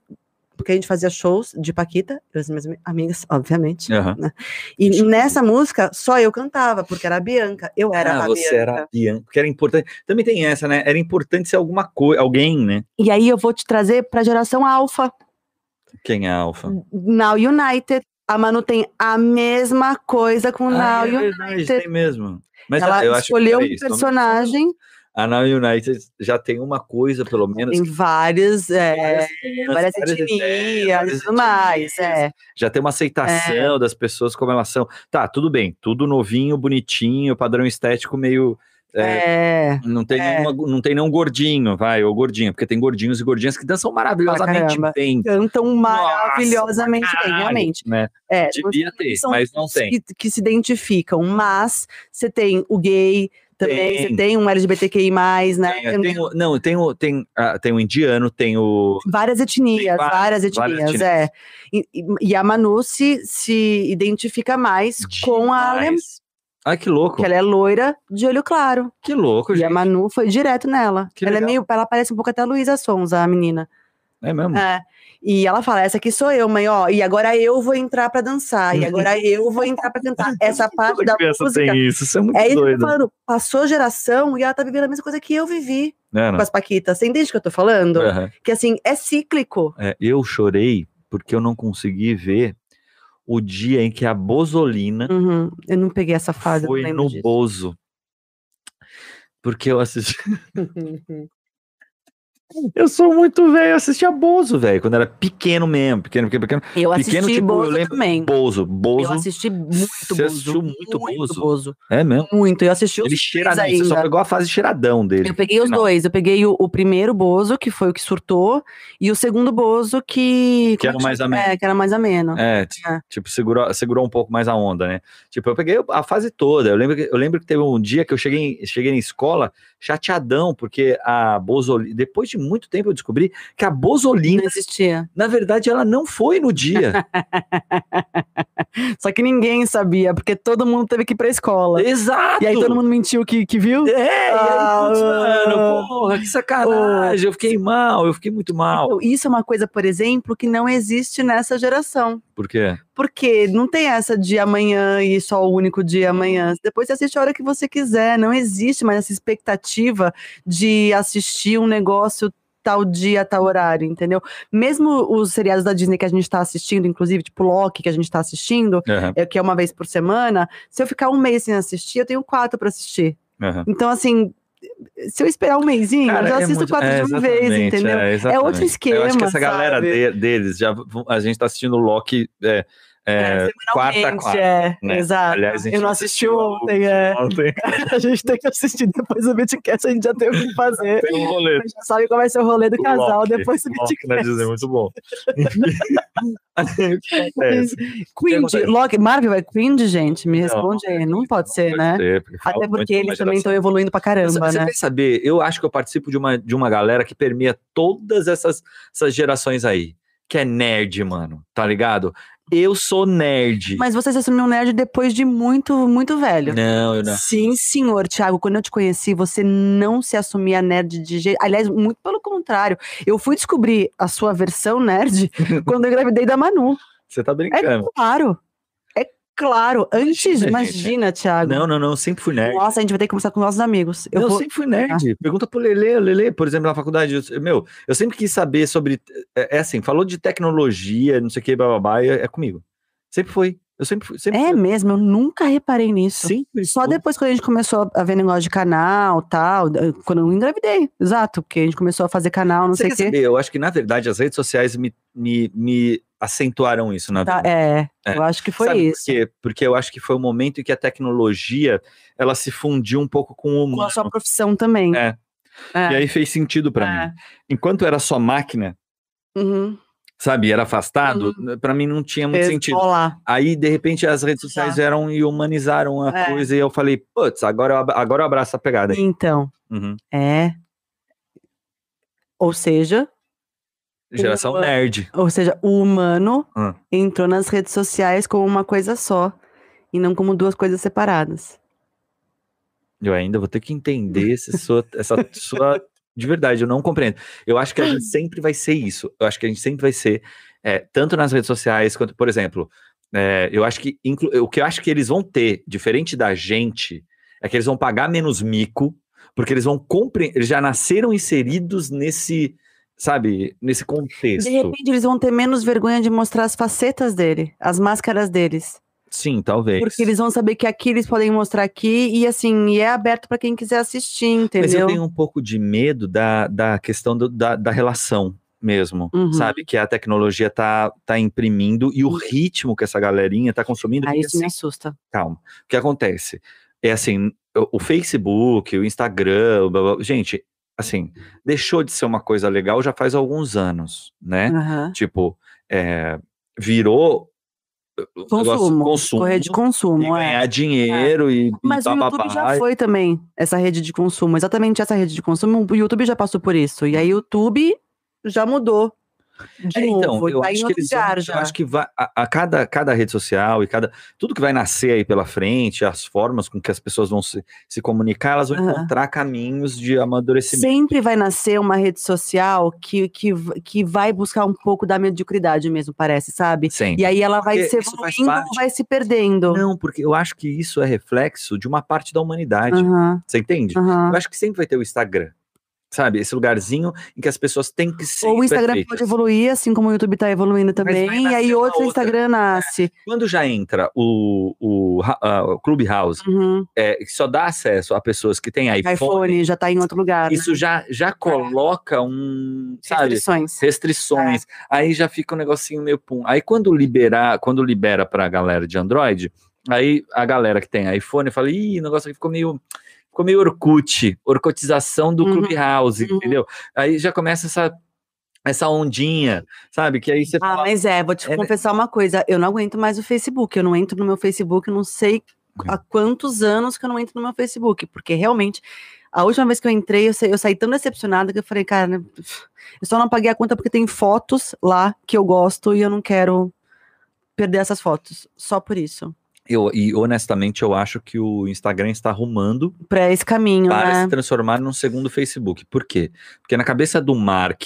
Porque a gente fazia shows de Paquita, eu e as minhas ami- amigas, obviamente. Aham. E nessa música, só eu cantava, porque era a Bianca. Eu era ah, a você Bianca. era a Bianca, porque era importante. Também tem essa, né? Era importante ser alguma coisa, alguém, né? E aí eu vou te trazer pra geração Alpha, Quem é a Alfa? Now United. A Manu tem a mesma coisa com Ah, Now é verdade, United. tem mesmo. Mas Ela eu acho que, escolheu um personagem, A Now United já tem uma coisa, pelo menos. tem vários, é, várias, várias várias etnias várias e tudo mais. É. Já tem uma aceitação das pessoas como elas são. Tá, tudo bem, tudo novinho, bonitinho, padrão estético meio. é, É. Não tem, É. nenhuma, não tem nenhum gordinho, vai, ou gordinha, porque tem gordinhos e gordinhas que dançam maravilhosamente caramba. bem. Cantam maravilhosamente bem, Caralho, realmente. Né? É, Devia ter, mas não tem. Que, que se identificam, mas você tem o gay, também. Tem. Você tem um LGBTQI, né? Tem, tem o- não, tem o, tem, ah, tem o indiano, tem o. Várias etnias, várias- várias várias etnias, etnias. é. E, e- e a Manu se, se identifica mais com a alemã, demais. Ai, que louco. que ela é loira de olho claro. Que louco, E gente. a Manu foi direto nela. Que ela é legal. meio, ela parece um pouco até a Luísa Sonza, a menina. É mesmo? É. E ela fala: essa aqui sou eu, mãe, ó. E agora eu vou entrar pra dançar. E agora eu vou entrar pra cantar. Essa parte da música. tem isso, isso é muito É isso doido. falando. Passou geração e ela tá vivendo a mesma coisa que eu vivi não? com as Paquitas. Você entende o que eu tô falando? Aham. Que assim, é cíclico. É, eu chorei porque eu não consegui ver o dia em que a Bozolina Uhum. Eu não peguei essa fase, foi no disso. Bozo. Porque eu assisti. Eu sou muito velho, eu assistia Bozo, velho, quando era pequeno mesmo. Pequeno, pequeno, pequeno. Eu assisti Pequeno, tipo, eu Bozo lembro- também. Bozo, Bozo. Eu assisti muito Você Bozo. assistiu muito Bozo? Bozo. É mesmo. Muito. Eu assisti Ele cheiradão. Você só ainda. pegou a fase cheiradão dele. Eu peguei os Final. dois. Eu peguei o, o primeiro Bozo, que foi o que surtou, e o segundo Bozo, que. Que era mais ameno. É, que era mais ameno. É, É. tipo, segurou, segurou um pouco mais a onda, né? Tipo, eu peguei a fase toda. Eu lembro que, eu lembro que teve um dia que eu cheguei, cheguei na escola chateadão, porque a Bozolina, depois de muito tempo eu descobri que a Bozolina, Não existia. na verdade, ela não foi no dia. Só que ninguém sabia, porque todo mundo teve que ir pra escola. Exato! E aí todo mundo mentiu que, que viu? É, e aí, Ah, putz, mano, porra, que sacanagem. Eu fiquei mal, eu fiquei muito mal. Então, Isso é uma coisa, por exemplo, que não existe nessa geração. Por quê? Porque não tem essa de amanhã e só o único dia amanhã. Depois você assiste a hora que você quiser. Não existe mais essa expectativa de assistir um negócio tal dia, tal horário, entendeu? Mesmo os seriados da Disney que a gente tá assistindo, inclusive, tipo Loki, que a gente tá assistindo, Aham, é, que é uma vez por semana, se eu ficar um mês sem assistir, eu tenho quatro pra assistir. aham. Então, assim, se eu esperar um mêsinho, Cara, eu já é assisto muito- quatro é, de uma vez, entendeu? É, outro exatamente. Eu acho que esquema, essa galera de- deles, já, a gente tá assistindo Loki é, é, quarta, semanalmente, quarta. é, né? exato. Aliás, eu não não assisti ontem, é. Ontem. A gente tem que assistir depois do Bitcast, a gente já tem o que fazer. Tem um rolê. A gente já sabe qual vai ser o rolê do O casal Loki. depois do Bitcast. Disney, muito bom. Que acontece? Cringe? Loki, Marvel é cringe, gente? Me Não, responde aí. Não pode ser, Pode né? ser, porque Até porque eles também estão evoluindo pra caramba, Você né? quer saber? Eu acho que eu participo de uma, de uma galera que permeia todas essas, essas gerações aí. Que é nerd, mano. Tá ligado? Eu sou nerd. Mas você se assumiu um nerd depois de muito, muito velho. Não, eu não. Sim, senhor, Thiago. Quando eu te conheci, você não se assumia nerd de jeito. Aliás, muito pelo contrário. Eu fui descobrir a sua versão nerd quando eu engravidei da Manu. Você tá É brincando. É claro. Antes, Imagina, Thiago. Não, não, não. eu Sempre fui nerd. Nossa, a gente vai ter que conversar com nossos amigos. Eu Eu vou... sempre fui nerd. Pergunta pro Lele, Lele, por exemplo, na faculdade. eu- meu, eu sempre quis saber sobre. É, é assim, falou de tecnologia, não sei o que, bababá, é, é comigo. Sempre foi. Eu sempre fui. Sempre É fui. mesmo, eu nunca reparei nisso. Sempre Só depois quando a gente começou a ver negócio de canal tal, quando eu engravidei, exato, porque a gente começou a fazer canal, não Você sei o quê. saber? Eu acho que, na verdade, as redes sociais me, me, me acentuaram isso na Tá, é, É. eu acho que foi Sabe isso. Por quê? Porque eu acho que foi o momento em que a tecnologia ela se fundiu um pouco com o Com humano. a sua profissão também. É. É. E aí fez sentido pra É. mim. Enquanto era só máquina, Uhum. Sabe, era afastado, pra mim não tinha muito Fez sentido. rolar. Aí, de repente, as redes sociais Exato. vieram e humanizaram a É. coisa, e eu falei, putz, agora eu, agora eu abraço a pegada aí. Então, Uhum. é. Ou seja, Geração Uma- nerd. ou seja, o humano Hum. entrou nas redes sociais como uma coisa só e não como duas coisas separadas. Eu ainda vou ter que entender essa sua, essa sua. De verdade, eu não compreendo. Eu acho que a gente sempre vai ser isso. Eu acho que a gente sempre vai ser, é, tanto nas redes sociais quanto, por exemplo, é, eu acho que inclu- o que eu acho que eles vão ter, diferente da gente, é que eles vão pagar menos mico, porque eles vão compreender, eles já nasceram inseridos nesse, sabe, nesse contexto. De repente, eles vão ter menos vergonha de mostrar as facetas dele, as máscaras deles. Sim, talvez. Porque eles vão saber que aqui eles podem mostrar aqui e assim, e é aberto para quem quiser assistir, Mas eu entendeu? tenho um pouco de medo da, da questão do- da, da relação mesmo, Uhum. sabe? Que a tecnologia tá, tá imprimindo e o ritmo que essa galerinha tá consumindo. Aí porque, isso me assim, assusta. calma. O que acontece? É assim, o, Facebook, o Instagram, blá, blá, gente, assim, deixou de ser uma coisa legal já faz alguns anos, né? Aham. Tipo, é, virou consumo, consumo correr de consumo, e é. ganhar dinheiro e, Mas e o. YouTube já foi também, essa rede de consumo, exatamente essa rede de consumo, o YouTube já passou por isso, e aí o YouTube já mudou É, então, eu tá acho que eles vão, eu acho que vai, a, a cada, cada rede social e cada tudo que vai nascer aí pela frente, as formas com que as pessoas vão se, se comunicar, elas vão Aham. encontrar caminhos de amadurecimento. Sempre vai nascer uma rede social que, que, que vai buscar um pouco da mediocridade mesmo, parece, sabe? Sempre. E aí ela vai se evoluindo, vai se perdendo. Não, porque eu acho que isso é reflexo de uma parte da humanidade. Aham, Você entende? aham. Eu acho que sempre vai ter o Instagram. Sabe? Esse lugarzinho em que as pessoas têm que ser. Ou o Instagram perfeitas. pode evoluir, assim como o YouTube tá evoluindo também, e aí outro. Instagram nasce. Quando já entra o, o, ah, o Clubhouse, Uhum. é, que só dá acesso a pessoas que têm iPhone, iPhone já tá em outro lugar. né? isso já, já coloca um. Sabe? Restrições. restrições. Aí já fica um negocinho meio pum. Aí quando liberar, quando libera pra galera de Android, aí a galera que tem iPhone fala: "Ih, o negócio aqui ficou meio ficou meio Orkut, orcotização do Uhum, Clubhouse", uhum. entendeu? Aí já começa essa essa ondinha, sabe? Que aí você Ah, fala, mas é, vou te É, né? confessar uma coisa, eu não aguento mais o Facebook, eu não entro no meu Facebook, não sei há quantos anos que eu não entro no meu Facebook, porque realmente, a última vez que eu entrei, eu, sa- eu saí tão decepcionada que eu falei, cara, eu só não paguei a conta porque tem fotos lá que eu gosto e eu não quero perder essas fotos, só por isso, eu, e honestamente eu acho que o Instagram está arrumando pra esse caminho, para né? se transformar num segundo Facebook. Por quê? Porque na cabeça do Mark,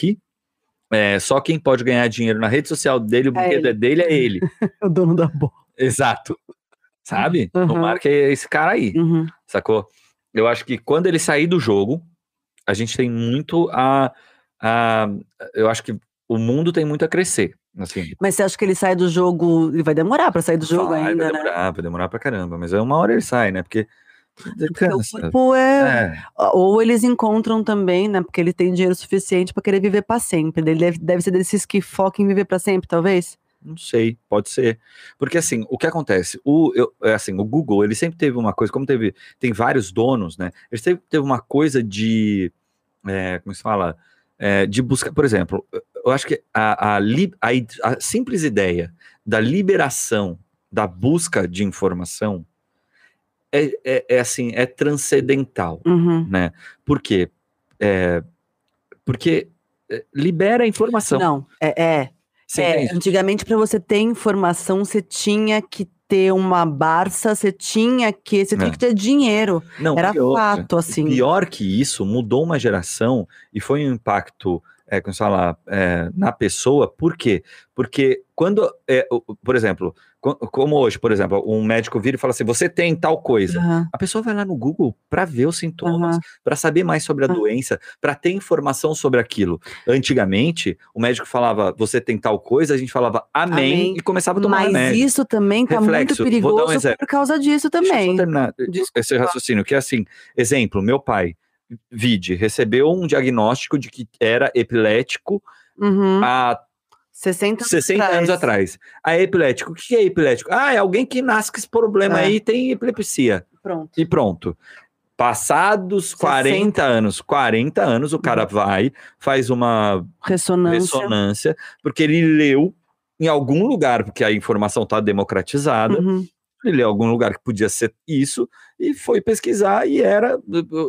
é, só quem pode ganhar dinheiro na rede social dele, o brinquedo ele. é dele, é ele. o dono da bola. Exato. Sabe? O Uhum. Mark é esse cara aí, Uhum. sacou? Eu acho que quando ele sair do jogo, a gente tem muito a, a. Eu acho que o mundo tem muito a crescer. Assim, Mas você acha que ele sai do jogo, ele vai demorar pra sair do jogo vai, ainda, vai né? demorar, vai demorar pra caramba, mas é uma hora ele sai, né? Porque. Porque o corpo é, É, Ou eles encontram também, né? Porque ele tem dinheiro suficiente pra querer viver pra sempre. Ele deve, deve ser desses que focam em viver pra sempre, talvez. Não sei, pode ser. Porque assim, o que acontece? O, eu, é assim, o Google, ele sempre teve uma coisa, como teve, tem vários donos, né? Ele sempre teve uma coisa de, é, como se fala? É, de buscar, por exemplo, eu acho que a, a, a a simples ideia da liberação da busca de informação é, é, é assim, é transcendental Uhum. né? Por quê? É, porque é, libera a informação. Não, é. é, é. Antigamente, pra você ter informação, você tinha que ter uma Barça, você tinha que. Você tinha É. que ter dinheiro. Não, Era outra, fato, assim. Pior que isso, mudou uma geração e foi um impacto, é, como se fala, é, na pessoa. Por quê? Porque quando, é, por exemplo, co- como hoje, por exemplo, um médico vira e fala assim: você tem tal coisa. Aham, A pessoa vai lá no Google para ver os sintomas, aham. para saber mais sobre a Ah. doença, para ter informação sobre aquilo. Antigamente, o médico falava, você tem tal coisa, a gente falava amém, Amém. e começava a tomar Mas remédio. isso também tá Reflexo, muito um perigoso exemplo. por causa disso Deixa eu só também. terminar Desculpa. esse raciocínio, que é assim, exemplo, meu pai, vide, recebeu um diagnóstico de que era epilético Uhum. há 60 anos 60 anos atrás. Ah, é epilético. O que é epilético? Ah, é alguém que nasce com esse problema É. aí e tem epilepsia. Pronto. E pronto. Passados 40 anos, 40 anos, o cara vai, faz uma Ressonância. ressonância, porque ele leu em algum lugar, porque a informação está democratizada, Uhum. Ele leu em algum lugar que podia ser isso, e foi pesquisar, e era,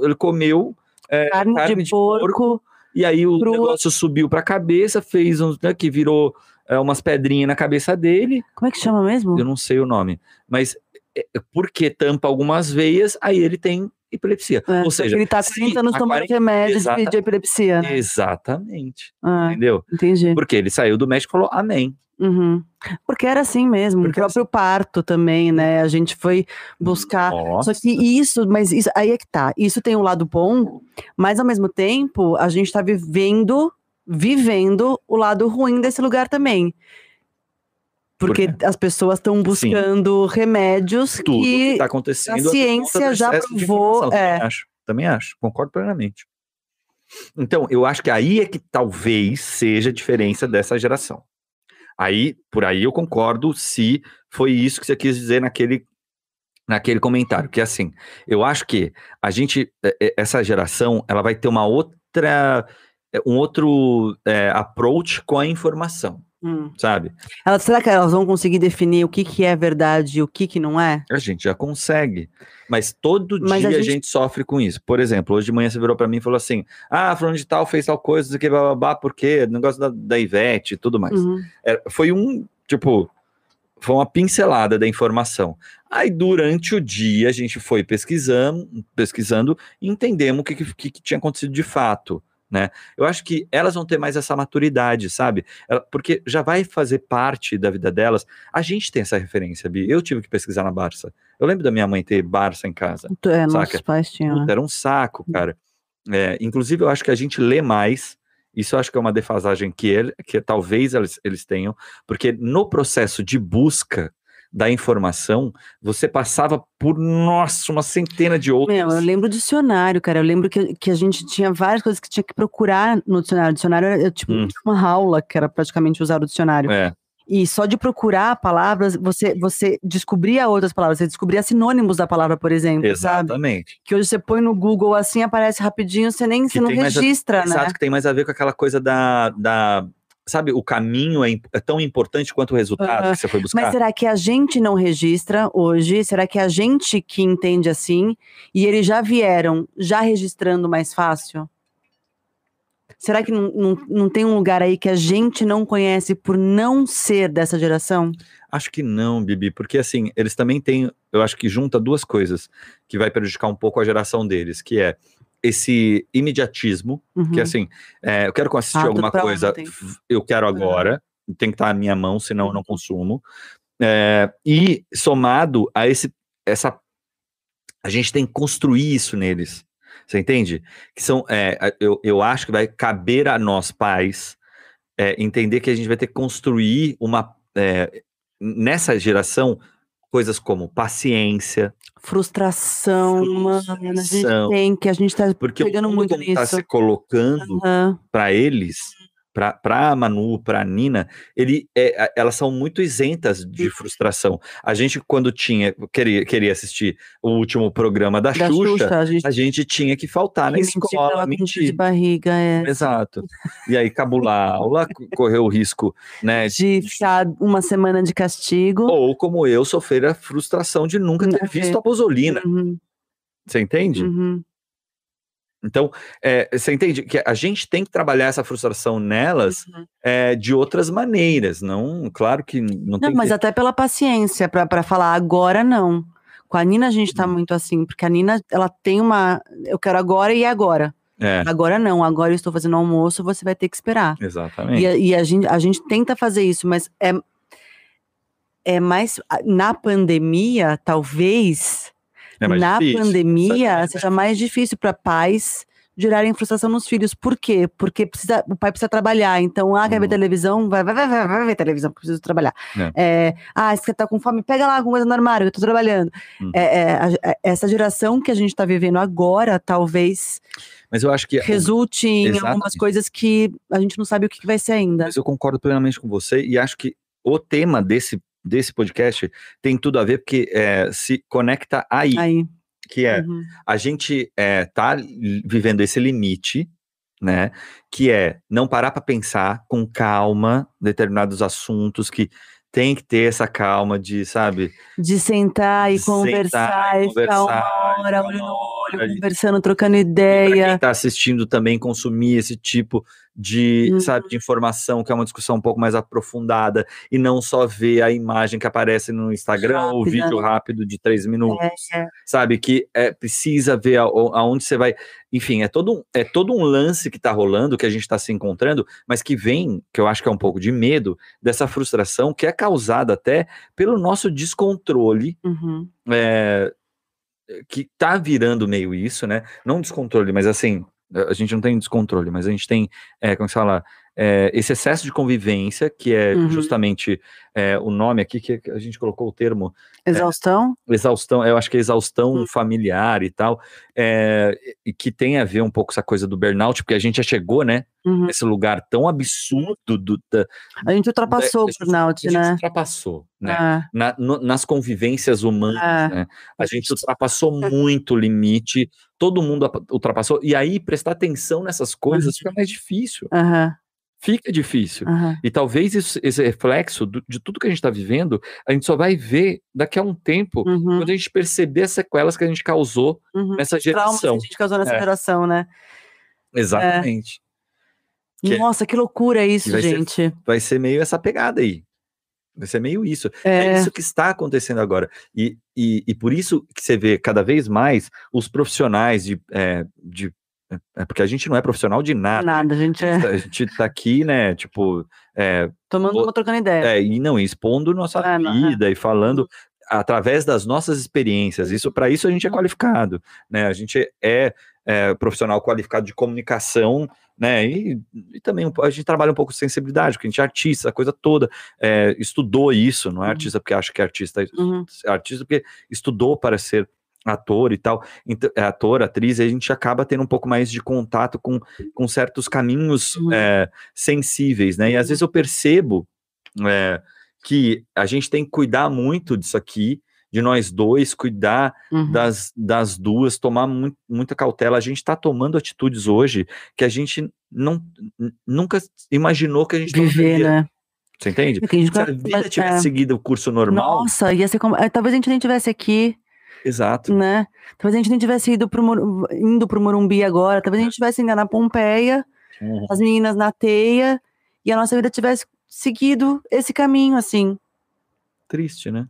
ele comeu é, Carne, carne de, porco. e aí o crua. negócio subiu para a cabeça, fez uns, né, que virou é, umas pedrinhas na cabeça dele, Como é que chama mesmo? eu não sei o nome, mas é, porque tampa algumas veias, aí ele tem epilepsia. É, Ou seja, ele tá se 30 anos tomando 40 remédio de, de epilepsia, né? Exatamente, Ah, entendeu? entendi. Porque ele saiu do médico e falou amém. Uhum. Porque era assim mesmo, Porque o próprio parto também, né? A gente foi buscar. Nossa. Só que isso, mas isso aí é que tá. Isso tem um lado bom, mas ao mesmo tempo a gente tá vivendo, vivendo o lado ruim desse lugar também. Por Porque quê? as pessoas estão buscando remédios tudo que que está acontecendo. a é por ciência já provou, é. Também acho, também acho, concordo plenamente. Então, eu acho que aí é que talvez seja a diferença dessa geração. Aí, por aí eu concordo se foi isso que você quis dizer naquele naquele comentário, que é assim, eu acho que a gente, é, é, essa geração, ela vai ter uma outra, um outro é, approach com a informação. Hum. sabe? Elas, será que elas vão conseguir definir o que, que é verdade e o que, que não é? A gente já consegue, mas todo Mas dia a a gente- gente... sofre com isso. Por exemplo, hoje de manhã você virou pra mim e falou assim: ah, fulano de tal fez tal coisa, isso aqui, bababá, por quê? Negócio da, da Ivete e tudo mais. Uhum. É, foi um, tipo, foi uma pincelada da informação. Aí, durante o dia, a gente foi pesquisando, pesquisando e entendemos o que, que, que tinha acontecido de fato. Né? Eu acho que elas vão ter mais essa maturidade, sabe? Porque já vai fazer parte da vida delas. A gente tem essa referência, Bi. Eu tive que pesquisar na Barça. Eu lembro da minha mãe ter Barça em casa. É, nossos pais tinham, né? Era um saco, cara. É, inclusive, eu acho que a gente lê mais. Isso eu acho que é uma defasagem que, ele, que talvez eles, eles tenham, porque no processo de busca da informação, você passava por, nossa, uma centena de outras. Meu, eu lembro do dicionário, cara. Eu lembro que, que a gente tinha várias coisas que tinha que procurar no dicionário. O dicionário era tipo Hum. uma aula que era praticamente usar o dicionário. É, E só de procurar palavras, você, você descobria outras palavras, você descobria sinônimos da palavra, por exemplo, sabe? exatamente. Que hoje você põe no Google assim, aparece rapidinho, você nem Que você não mais a- registra, né? Exato, que tem mais a ver com aquela coisa da. da sabe, o caminho é, é tão importante quanto o resultado que você foi buscar. Mas será que a gente não registra hoje? Será que a gente que entende assim e eles já vieram já registrando mais fácil? Será que não, não, não tem um lugar aí que a gente não conhece por não ser dessa geração? Acho que não, Bibi, porque assim, eles também têm, eu acho que junta duas coisas que vai prejudicar um pouco a geração deles, que é esse imediatismo, Uhum. que assim, é, eu quero assistir Ah, alguma coisa, ontem. eu quero agora, tem que estar na minha mão, senão eu não consumo. É, e somado a esse, essa, a gente tem que construir isso neles, você entende? Que são, é, eu, eu acho que vai caber a nós pais é, entender que a gente vai ter que construir uma é, nessa geração coisas como paciência, Frustração, mano. A gente Frustração. tem que, a gente tá porque pegando o mundo muito como está nisso. se colocando Aham. para eles, para a Manu, para a Nina, ele, é, elas são muito isentas de frustração. A gente, quando tinha, queria, queria assistir o último programa da, Da Xuxa, Xuxa, a gente a gente tinha que faltar na mentir escola, dor de mentir. barriga, é. Exato. E aí, cabular a aula, co- correr o risco, né? De ficar uma semana de castigo. Ou, como eu, sofrer a frustração de nunca ter visto a Bozolina. Uhum, Você entende? uhum. Então, é, você entende que a gente tem que trabalhar essa frustração nelas Uhum. é, de outras maneiras. Não, claro que não, Não, tem mas que... até pela paciência, pra falar agora não. Com a Nina a gente Uhum. tá muito assim, porque a Nina, ela tem uma. Eu quero agora e agora. É, Agora não, agora eu estou fazendo almoço, você vai ter que esperar. exatamente. E, a, e a gente, a gente tenta fazer isso, mas é, é mais. Na pandemia, talvez, É na difícil. pandemia, seja mais difícil para pais gerarem frustração nos filhos. Por quê? Porque precisa, o pai precisa trabalhar. Então, ah, quer ver Uhum. televisão? Vai, vai, vai, vai, vai ver televisão, preciso trabalhar. É. É, ah, você tá com fome? Pega lá alguma coisa no armário, eu tô trabalhando. Uhum. É, essa geração que a gente tá vivendo agora, talvez Mas eu acho que resulte em algumas Exatamente. coisas que a gente não sabe o que que vai ser ainda. Mas eu concordo plenamente com você e acho que o tema desse, desse podcast tem tudo a ver porque é, se conecta aí, Aí. que é uhum. a gente é, tá vivendo esse limite, né? Que é não parar para pensar com calma determinados assuntos que tem que ter essa calma de, sabe? De sentar e De sentar conversar e e ficar uma conversar, e hora, ficar uma no olho, conversando, trocando ideia. quem tá assistindo também consumir esse tipo de, Uhum. sabe, de informação que é uma discussão um pouco mais aprofundada e não só ver a imagem que aparece no Instagram ou o Rápida, vídeo né? rápido de três minutos, É, é. sabe, que é, precisa ver a- aonde você vai, enfim, é todo, um, é todo um lance que tá rolando, que a gente tá se encontrando, mas que vem, que eu acho que é um pouco de medo, dessa frustração que é causada até pelo nosso descontrole Uhum. é, que tá virando meio isso, né? Não descontrole, mas assim, a gente não tem descontrole, mas a gente tem, é, como se fala, é, esse excesso de convivência, que é Uhum. justamente é, o nome aqui, que a gente colocou o termo Exaustão? exaustão, eu acho que é exaustão Hum. familiar e tal, é, e que tem a ver um pouco com essa coisa do burnout, porque a gente já chegou, né, Uhum. nesse lugar tão absurdo do, da, A gente ultrapassou a o burnout, a gente né? ultrapassou, né, É, na- no- nas convivências humanas, é. né? A gente ultrapassou muito o limite, todo mundo apa- ultrapassou, e aí prestar atenção nessas coisas fica mais difícil, Aham. Fica difícil. Aham. E talvez isso- esse reflexo do- de tudo que a gente está vivendo, a gente só vai ver daqui a um tempo, Uhum, quando a gente perceber as sequelas que a gente causou uhum. nessa Traumas que geração. a gente causou nessa É. geração, né? Exatamente. Que- Nossa, que loucura isso, vai ser- gente. Vai ser meio essa pegada aí. Vai ser meio isso. É, É, isso que está acontecendo agora. E, e, e por isso que você vê cada vez mais os profissionais de. é, de é porque a gente não é profissional de nada. nada, a gente é A gente tá aqui, né? Tipo, é, tomando uma, trocando ideia. é, e não, expondo nossa É, não, é. vida e falando através das nossas experiências. Isso para isso a gente é Uhum. qualificado, né? A gente é, é, profissional qualificado de comunicação, né? E, e também a gente trabalha um pouco de sensibilidade, porque a gente é artista, a coisa toda, é, estudou isso, não é Uhum. artista porque acha que é artista, é Uhum. artista porque estudou para ser ator e tal, então, é ator, atriz, a gente acaba tendo um pouco mais de contato com, com certos caminhos Uhum. é, sensíveis, né? E às vezes eu percebo é, que a gente tem que cuidar muito disso aqui, de nós dois, cuidar Uhum. das, das duas, tomar mu- muita cautela. A gente está tomando atitudes hoje que a gente não, nunca imaginou que a gente Viver, né? Você entende? Gente Se a vida tivesse é. seguido o curso normal, Nossa, ia ser como. é, Talvez a gente nem tivesse aqui, exato. né? Talvez a gente nem tivesse ido pro, indo pro Morumbi agora. Talvez a gente tivesse indo na Pompeia, Uhum. as meninas na teia, e a nossa vida tivesse seguido esse caminho, assim. Triste, né?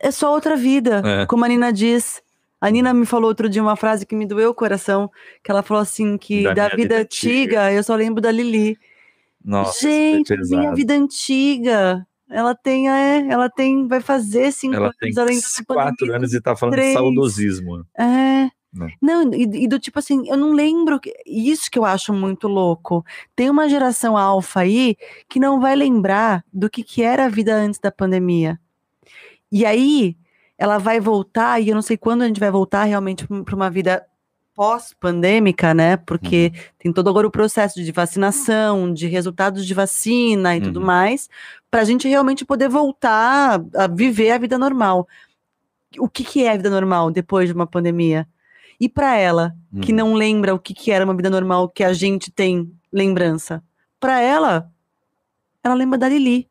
É só outra vida, É. como a Nina diz. A Nina me falou outro dia uma frase que me doeu o coração, que ela falou assim que Da da, vida vida antiga, eu só lembro da Lili. Nossa, foi Gente, minha vida antiga, ela tem, é, ela tem, vai fazer cinco Ela anos, tem ela na quatro anos e tá falando três. de saudosismo. É. Né. Não, e, e do tipo assim, eu não lembro. Isso que eu acho muito louco. Tem uma geração alfa aí que não vai lembrar do que, que era a vida antes da pandemia. E aí, ela vai voltar, e eu não sei quando a gente vai voltar realmente para uma vida pós-pandêmica, né? Porque tem todo agora o processo de vacinação, de resultados de vacina e tudo Uhum. mais, para a gente realmente poder voltar a viver a vida normal. O que, que é a vida normal depois de uma pandemia? E para ela, que Uhum. não lembra o que, que era uma vida normal que a gente tem lembrança, para ela, ela lembra da Lili.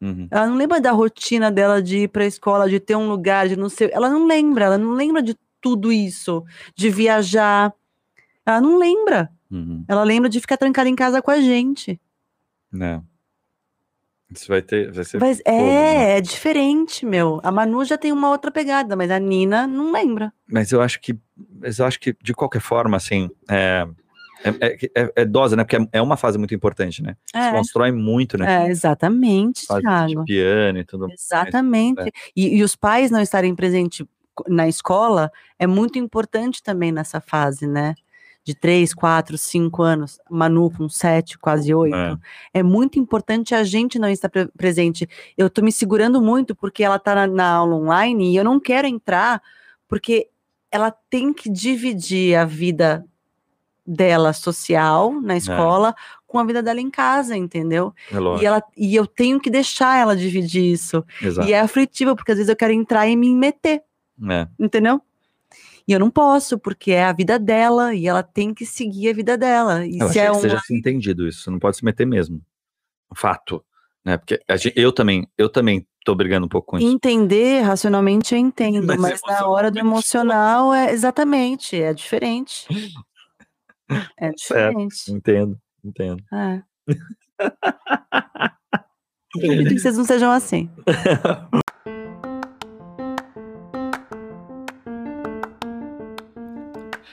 Uhum. Ela não lembra da rotina dela de ir para a escola, de ter um lugar, de não sei. Ela não lembra, ela não lembra de tudo isso, de viajar. Ela não lembra. Uhum. Ela lembra de ficar trancada em casa com a gente. Né? Isso vai ter. Vai ser Mas fogo, né? é, é diferente, meu. A Manu já tem uma outra pegada, mas a Nina não lembra. Mas eu acho que. Mas eu acho que, de qualquer forma, assim. É, é, é, é dose, né? Porque é- é uma fase muito importante, né? Se É, constrói muito, né? é exatamente, Fase Thiago. de piano e tudo mais. Exatamente. é. E, e os pais não estarem presentes na escola é muito importante também nessa fase, né? De três, quatro, cinco anos, Manu com sete, quase oito. É. É, muito importante a gente não estar pre- presente. Eu tô me segurando muito porque ela tá na, na aula online e eu não quero entrar porque ela tem que dividir a vida dela social na escola com a vida dela em casa, entendeu? É. E, ela, e eu tenho que deixar ela dividir isso. Exato. E é aflitivo, porque às vezes eu quero entrar e me meter, É. entendeu? E eu não posso, porque é a vida dela e ela tem que seguir a vida dela. E Eu se é que um. você já tinha entendido isso. Você não pode se meter mesmo. Fato. Né? Porque gente- eu também, eu também tô brigando um pouco com isso. Entender racionalmente eu entendo, Mas mas, na hora do emocional é exatamente, é diferente. É diferente. Entendo, entendo. É. Que vocês não sejam assim.